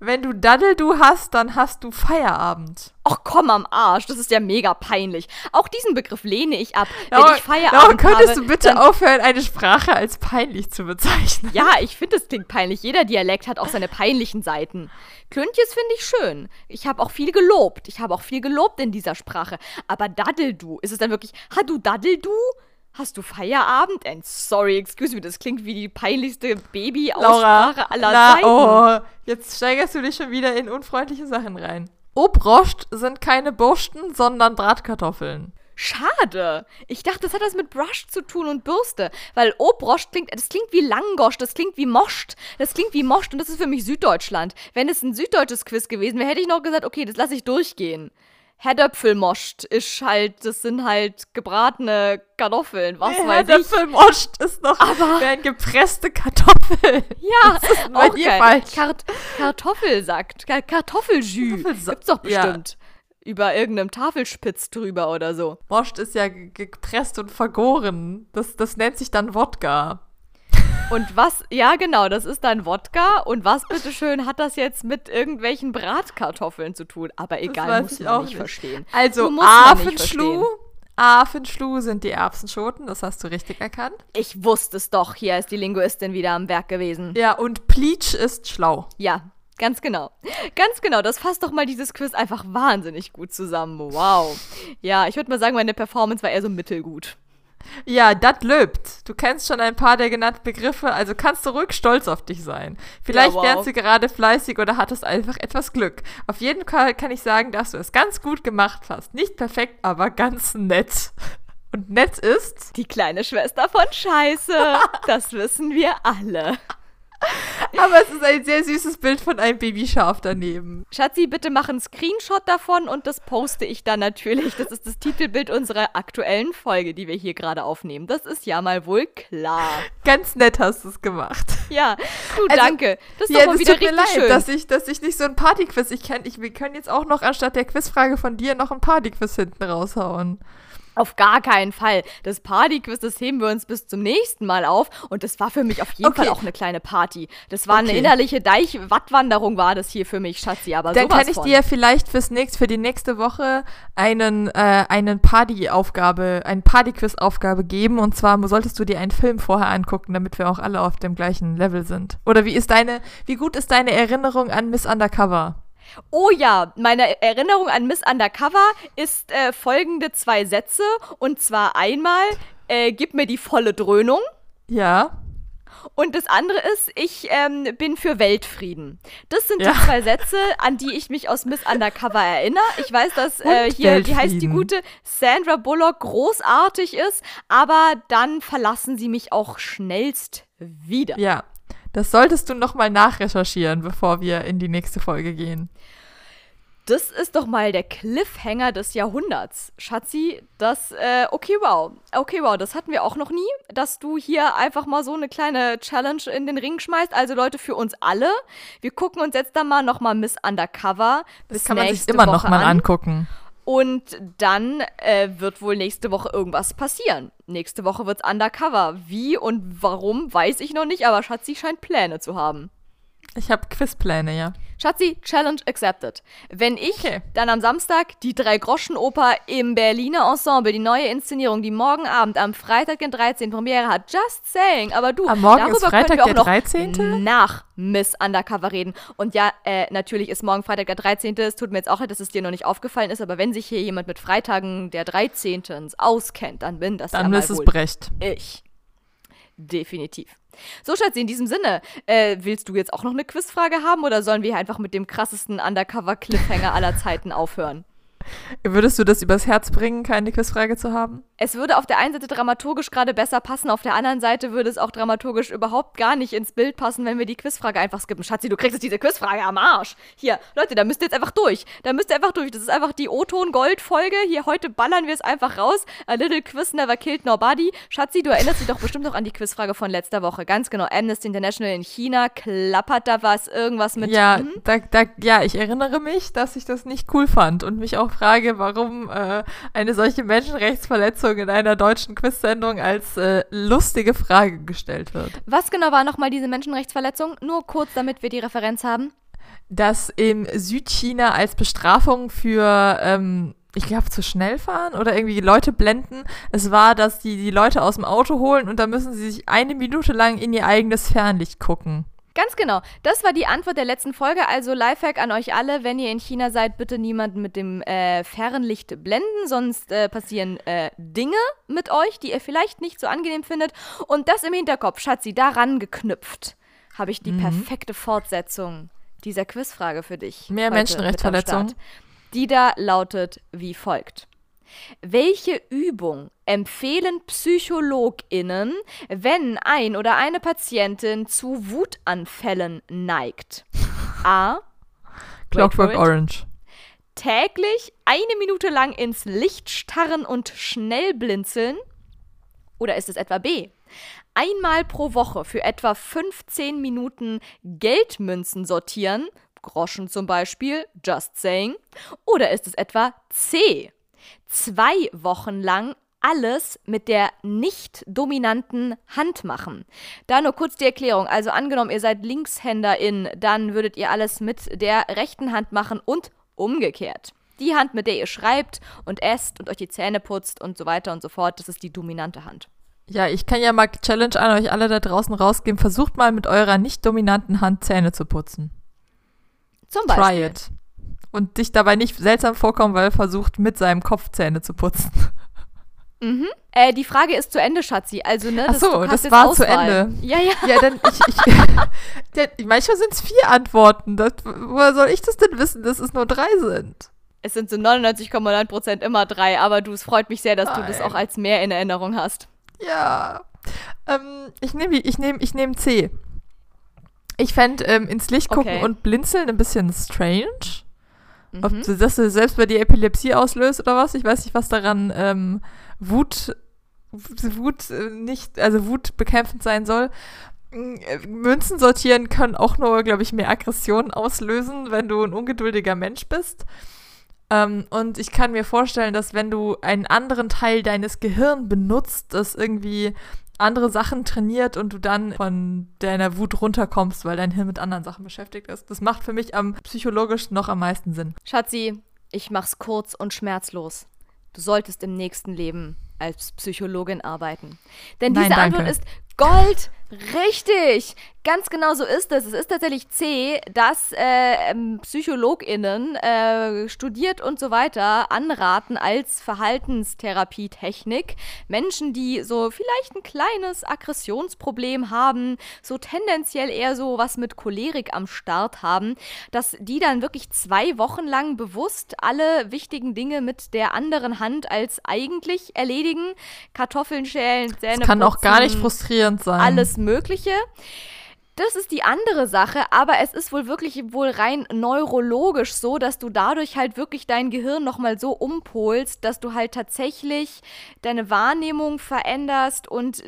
Wenn du Daddeldu hast, dann hast du Feierabend. Och komm am Arsch, das ist ja mega peinlich. Auch diesen Begriff lehne ich ab. Wenn Laura, ich Feierabend Laura, könntest habe, du bitte aufhören, eine Sprache als peinlich zu bezeichnen? Ja, ich finde, das klingt peinlich. Jeder Dialekt hat auch seine peinlichen Seiten. Klöntjes finde ich schön. Ich habe auch viel gelobt. Ich habe auch viel gelobt in dieser Sprache. Aber Daddeldu, ist es dann wirklich, ha du Daddeldu? Hast du Feierabend? And sorry, excuse me, das klingt wie die peinlichste Baby-Aussprache aller na, Zeiten. oh, jetzt steigerst du dich schon wieder in unfreundliche Sachen rein. Obroscht sind keine Bursten, sondern Bratkartoffeln. Schade. Ich dachte, das hat was mit Brush zu tun und Bürste. Weil Obroscht klingt, das klingt wie Langosch, das klingt wie Moscht. Das klingt wie Moscht und das ist für mich Süddeutschland. Wenn es ein süddeutsches Quiz gewesen wäre, hätte ich noch gesagt, okay, das lasse ich durchgehen. Herdöpfelmoscht ist halt, das sind halt gebratene Kartoffeln, was weiß ich. Äpfelmoscht ist noch Aber- wären gepresste Kartoffeln. *laughs* Ja, bei auch dir geil. falsch. Kart Kartoffelsack, Ka Kartoffeljus. Kartoffelsa- Gibt's doch Ja. bestimmt. Über irgendeinem Tafelspitz drüber oder so. Moscht ist ja ge- gepresst und vergoren. Das, das nennt sich dann Wodka. Und was, ja genau, das ist dann Wodka. Und was bitteschön hat das jetzt mit irgendwelchen Bratkartoffeln zu tun? Aber egal, muss man nicht, nicht verstehen. Also Affenschluh, Affenschluh sind die Erbsenschoten, das hast du richtig erkannt. Ich wusste es doch, hier ist die Linguistin wieder am Werk gewesen. Ja, und Pleach ist schlau. Ja, Ganz genau. Ganz genau. Das fasst doch mal dieses Quiz einfach wahnsinnig gut zusammen. Wow. Ja, ich würde mal sagen, meine Performance war eher so mittelgut. Ja, das löbt. Du kennst schon ein paar der genannten Begriffe, also kannst du ruhig stolz auf dich sein. Vielleicht ja, wow. lernst du gerade fleißig oder hattest einfach etwas Glück. Auf jeden Fall kann ich sagen, dass du es ganz gut gemacht hast. Nicht perfekt, aber ganz nett. Und nett ist. Die kleine Schwester von Scheiße. *laughs* das wissen wir alle. *laughs* Aber es ist ein sehr süßes Bild von einem Babyschaf daneben. Schatzi, bitte mach einen Screenshot davon und das poste ich dann natürlich. Das ist das Titelbild unserer aktuellen Folge, die wir hier gerade aufnehmen. Das ist ja mal wohl klar. Ganz nett hast du es gemacht. Ja, du, also, danke. Das ist ja, doch mal wieder richtig leid, schön. Dass ich, dass ich nicht so ein Partyquiz, ich kann, ich, wir können jetzt auch noch anstatt der Quizfrage von dir noch ein Partyquiz hinten raushauen. Auf gar keinen Fall. Das Partyquiz, das heben wir uns bis zum nächsten Mal auf. Und das war für mich auf jeden okay. Fall auch eine kleine Party. Das war okay. eine innerliche Deich-Wattwanderung, war das hier für mich, Schatzi. Aber Dann kann ich von. dir vielleicht fürs nächst, für die nächste Woche einen, äh, einen Party-Aufgabe, eine Party-Quiz-Aufgabe geben. Und zwar solltest du dir einen Film vorher angucken, damit wir auch alle auf dem gleichen Level sind. Oder wie ist deine, wie gut ist deine Erinnerung an Miss Undercover? Oh ja, meine Erinnerung an Miss Undercover ist äh, folgende zwei Sätze. Und zwar einmal, äh, gib mir die volle Dröhnung. Ja. Und das andere ist, ich ähm, bin für Weltfrieden. Das sind ja. die zwei Sätze, an die ich mich aus Miss Undercover erinnere. Ich weiß, dass äh, hier, wie heißt die gute, Sandra Bullock großartig ist, aber dann verlassen sie mich auch schnellst wieder. Ja, das solltest du nochmal nachrecherchieren, bevor wir in die nächste Folge gehen. Das ist doch mal der Cliffhanger des Jahrhunderts. Schatzi, das, äh, okay, wow. Okay, wow, das hatten wir auch noch nie, dass du hier einfach mal so eine kleine Challenge in den Ring schmeißt. Also Leute, für uns alle. Wir gucken uns jetzt dann mal nochmal Miss Undercover bis Das kann man sich immer Woche noch mal an. angucken. Und dann äh, wird wohl nächste Woche irgendwas passieren. Nächste Woche wird's undercover. Wie und warum, weiß ich noch nicht, aber Schatzi scheint Pläne zu haben. Ich habe Quizpläne, ja. Schatzi, Challenge accepted. Wenn ich okay. dann am Samstag die Drei-Groschen-Oper im Berliner Ensemble, die neue Inszenierung, die morgen Abend am Freitag, den 13. Premiere hat, just saying, aber du, am Morgen darüber ist Freitag können wir auch der 13. nach Miss Undercover reden. Und ja, äh, natürlich ist morgen Freitag der 13. Es tut mir jetzt auch leid, dass es dir noch nicht aufgefallen ist, aber wenn sich hier jemand mit Freitagen der 13. auskennt, dann bin das dann ja ist es Brecht. Ich. Definitiv. So, Schatzi, in diesem Sinne, äh, willst du jetzt auch noch eine Quizfrage haben oder sollen wir einfach mit dem krassesten Undercover-Cliffhanger aller Zeiten aufhören? Würdest du das übers Herz bringen, keine Quizfrage zu haben? Es würde auf der einen Seite dramaturgisch gerade besser passen, auf der anderen Seite würde es auch dramaturgisch überhaupt gar nicht ins Bild passen, wenn wir die Quizfrage einfach skippen. Schatzi, du kriegst jetzt diese Quizfrage am Arsch. Hier, Leute, da müsst ihr jetzt einfach durch. Da müsst ihr einfach durch. Das ist einfach die O-Ton-Gold-Folge. Hier, heute ballern wir es einfach raus. A little quiz never killed nobody. Schatzi, du erinnerst dich doch bestimmt noch an die Quizfrage von letzter Woche. Ganz genau. Amnesty International in China. Klappert da was? Irgendwas mit. Ja, da, da, ja ich erinnere mich, dass ich das nicht cool fand und mich auch frage, warum äh, eine solche Menschenrechtsverletzung in einer deutschen Quiz-Sendung als äh, lustige Frage gestellt wird. Was genau war nochmal diese Menschenrechtsverletzung? Nur kurz, damit wir die Referenz haben. Dass im Südchina als Bestrafung für ähm, ich glaube, zu schnell fahren oder irgendwie Leute blenden. Es war, dass die die Leute aus dem Auto holen und da müssen sie sich eine Minute lang in ihr eigenes Fernlicht gucken. Ganz genau. Das war die Antwort der letzten Folge. Also Lifehack an euch alle, wenn ihr in China seid, bitte niemanden mit dem äh, Fernlicht blenden, sonst äh, passieren äh, Dinge mit euch, die ihr vielleicht nicht so angenehm findet. Und das im Hinterkopf, Schatzi, daran geknüpft, habe ich die mhm. perfekte Fortsetzung dieser Quizfrage für dich. Mehr Menschenrechtsverletzungen. Die da lautet wie folgt. Welche Übung empfehlen PsychologInnen, wenn ein oder eine Patientin zu Wutanfällen neigt? A. Clockwork Orange. Täglich eine Minute lang ins Licht starren und schnell blinzeln? Oder ist es etwa B? Einmal pro Woche für etwa 15 Minuten Geldmünzen sortieren, Groschen zum Beispiel, just saying. Oder ist es etwa C? Zwei Wochen lang alles mit der nicht dominanten Hand machen. Da nur kurz die Erklärung. Also angenommen, ihr seid Linkshänderin, dann würdet ihr alles mit der rechten Hand machen und umgekehrt. Die Hand, mit der ihr schreibt und esst und euch die Zähne putzt und so weiter und so fort, das ist die dominante Hand. Ja, ich kann ja mal Challenge an euch alle da draußen rausgeben. Versucht mal mit eurer nicht dominanten Hand Zähne zu putzen. Zum Beispiel. Try it. Und dich dabei nicht seltsam vorkommen, weil er versucht, mit seinem Kopf Zähne zu putzen. Mhm. Äh, die Frage ist zu Ende, Schatzi. Also, ne, Ach das, so, das war Auswahl. zu Ende. Ja, ja. Ja, dann ich, ich *laughs* der, manchmal sind es vier Antworten. Das, woher soll ich das denn wissen, dass es nur drei sind? Es sind so 99,9% immer drei, aber du, es freut mich sehr, dass du das Nein. auch als mehr in Erinnerung hast. Ja. Ähm, ich nehme ich nehm, ich nehm C. Ich fände ähm, ins Licht gucken Okay. und blinzeln ein bisschen strange. Ob Mhm. du das selbst bei dir Epilepsie auslöst oder was? Ich weiß nicht, was daran ähm, Wut, Wut äh, nicht, also Wut bekämpfend sein soll. Mm, äh, Münzen sortieren können auch nur, glaube ich, mehr Aggressionen auslösen, wenn du ein ungeduldiger Mensch bist. Ähm, und ich kann mir vorstellen, dass wenn du einen anderen Teil deines Gehirns benutzt, das irgendwie andere Sachen trainiert und du dann von deiner Wut runterkommst, weil dein Hirn mit anderen Sachen beschäftigt ist. Das macht für mich am psychologisch noch am meisten Sinn. Schatzi, ich mach's kurz und schmerzlos. Du solltest im nächsten Leben als Psychologin arbeiten. Denn Nein, diese danke. Antwort ist Gold richtig. Ganz genau so ist es. Es ist tatsächlich C, dass äh, ähm, PsychologInnen äh, studiert und so weiter anraten als Verhaltenstherapietechnik. Menschen, die so vielleicht ein kleines Aggressionsproblem haben, so tendenziell eher so was mit Cholerik am Start haben, dass die dann wirklich zwei Wochen lang bewusst alle wichtigen Dinge mit der anderen Hand als eigentlich erledigen. Kartoffeln schälen, Zähne Das kann auch gar nicht putzen, frustrierend sein. alles Mögliche. Das ist die andere Sache, aber es ist wohl wirklich wohl rein neurologisch so, dass du dadurch halt wirklich dein Gehirn nochmal so umpolst, dass du halt tatsächlich deine Wahrnehmung veränderst und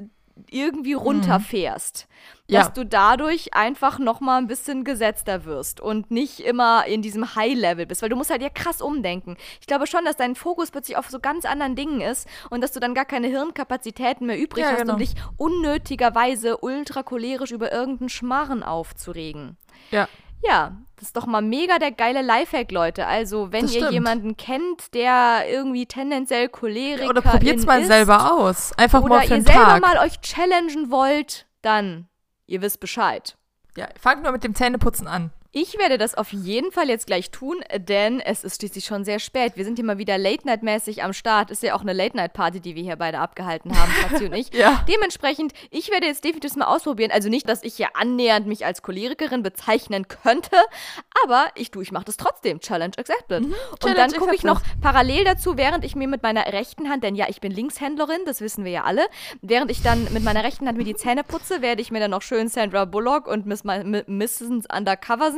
irgendwie runterfährst. Dass Ja. du dadurch einfach nochmal ein bisschen gesetzter wirst und nicht immer in diesem High-Level bist, weil du musst halt ja krass umdenken. Ich glaube schon, dass dein Fokus plötzlich auf so ganz anderen Dingen ist und dass du dann gar keine Hirnkapazitäten mehr übrig Ja, hast, genau. um dich unnötigerweise ultracholerisch über irgendeinen Schmarren aufzuregen. Ja. Ja, das ist doch mal mega der geile Lifehack, Leute. Also, wenn Das ihr stimmt. jemanden kennt, der irgendwie tendenziell Choleriker Oder probiert's mal ist, selber aus. Einfach oder mal für ihr einen selber Tag. mal euch challengen wollt, dann, ihr wisst Bescheid. Ja, fangt nur mit dem Zähneputzen an. Ich werde das auf jeden Fall jetzt gleich tun, denn es ist schließlich schon sehr spät. Wir sind hier mal wieder Late-Night-mäßig am Start. Ist ja auch eine Late-Night-Party, die wir hier beide abgehalten haben, *laughs* Schatzi und ich. Ja. Dementsprechend, ich werde jetzt definitiv mal ausprobieren. Also nicht, dass ich hier annähernd mich als Cholerikerin bezeichnen könnte, aber ich du, ich mache das trotzdem. Challenge accepted. und Mhm. Challenge dann gucke ich noch parallel dazu, während ich mir mit meiner rechten Hand, denn ja, ich bin Linkshändlerin, das wissen wir ja alle, während ich dann mit meiner rechten Hand mir die Zähne putze, werde ich mir dann noch schön Sandra Bullock und Miss, Ma- Mi- Mrs.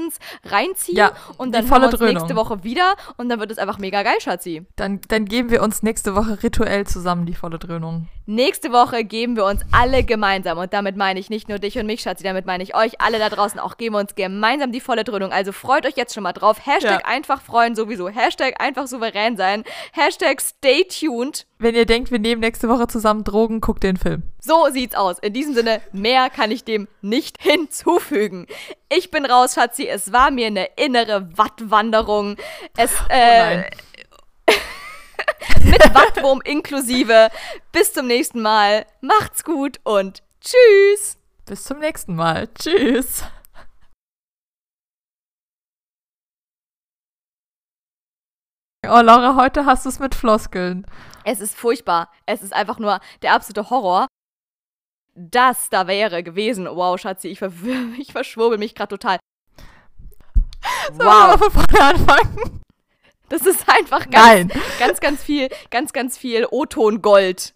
Undercoversons reinziehen Ja, und dann volle wir uns nächste Woche wieder und dann wird es einfach mega geil, Schatzi. Dann, dann geben wir uns nächste Woche rituell zusammen die volle Dröhnung. Nächste Woche geben wir uns alle gemeinsam und damit meine ich nicht nur dich und mich, Schatzi, damit meine ich euch alle da draußen auch, geben wir uns gemeinsam die volle Dröhnung. Also freut euch jetzt schon mal drauf. Hashtag Ja. einfach freuen sowieso. Hashtag einfach souverän sein. Hashtag stay tuned. Wenn ihr denkt, wir nehmen nächste Woche zusammen Drogen, guckt den Film. So sieht's aus. In diesem Sinne, mehr kann ich dem nicht hinzufügen. Ich bin raus, Schatzi. Es war mir eine innere Wattwanderung. Es, äh, nein. *laughs* mit Wattwurm inklusive. Bis zum nächsten Mal. Macht's gut und tschüss. Bis zum nächsten Mal. Tschüss. Oh, Laura, heute hast du es mit Floskeln. Es ist furchtbar. Es ist einfach nur der absolute Horror. Das da wäre gewesen. Wow, Schatzi, ich, ver *laughs* ich verschwurbel mich gerade total. Sollen wir mal Wow, von vorne anfangen? das ist einfach ganz, Nein. ganz, ganz viel, ganz, ganz viel O-Ton Gold.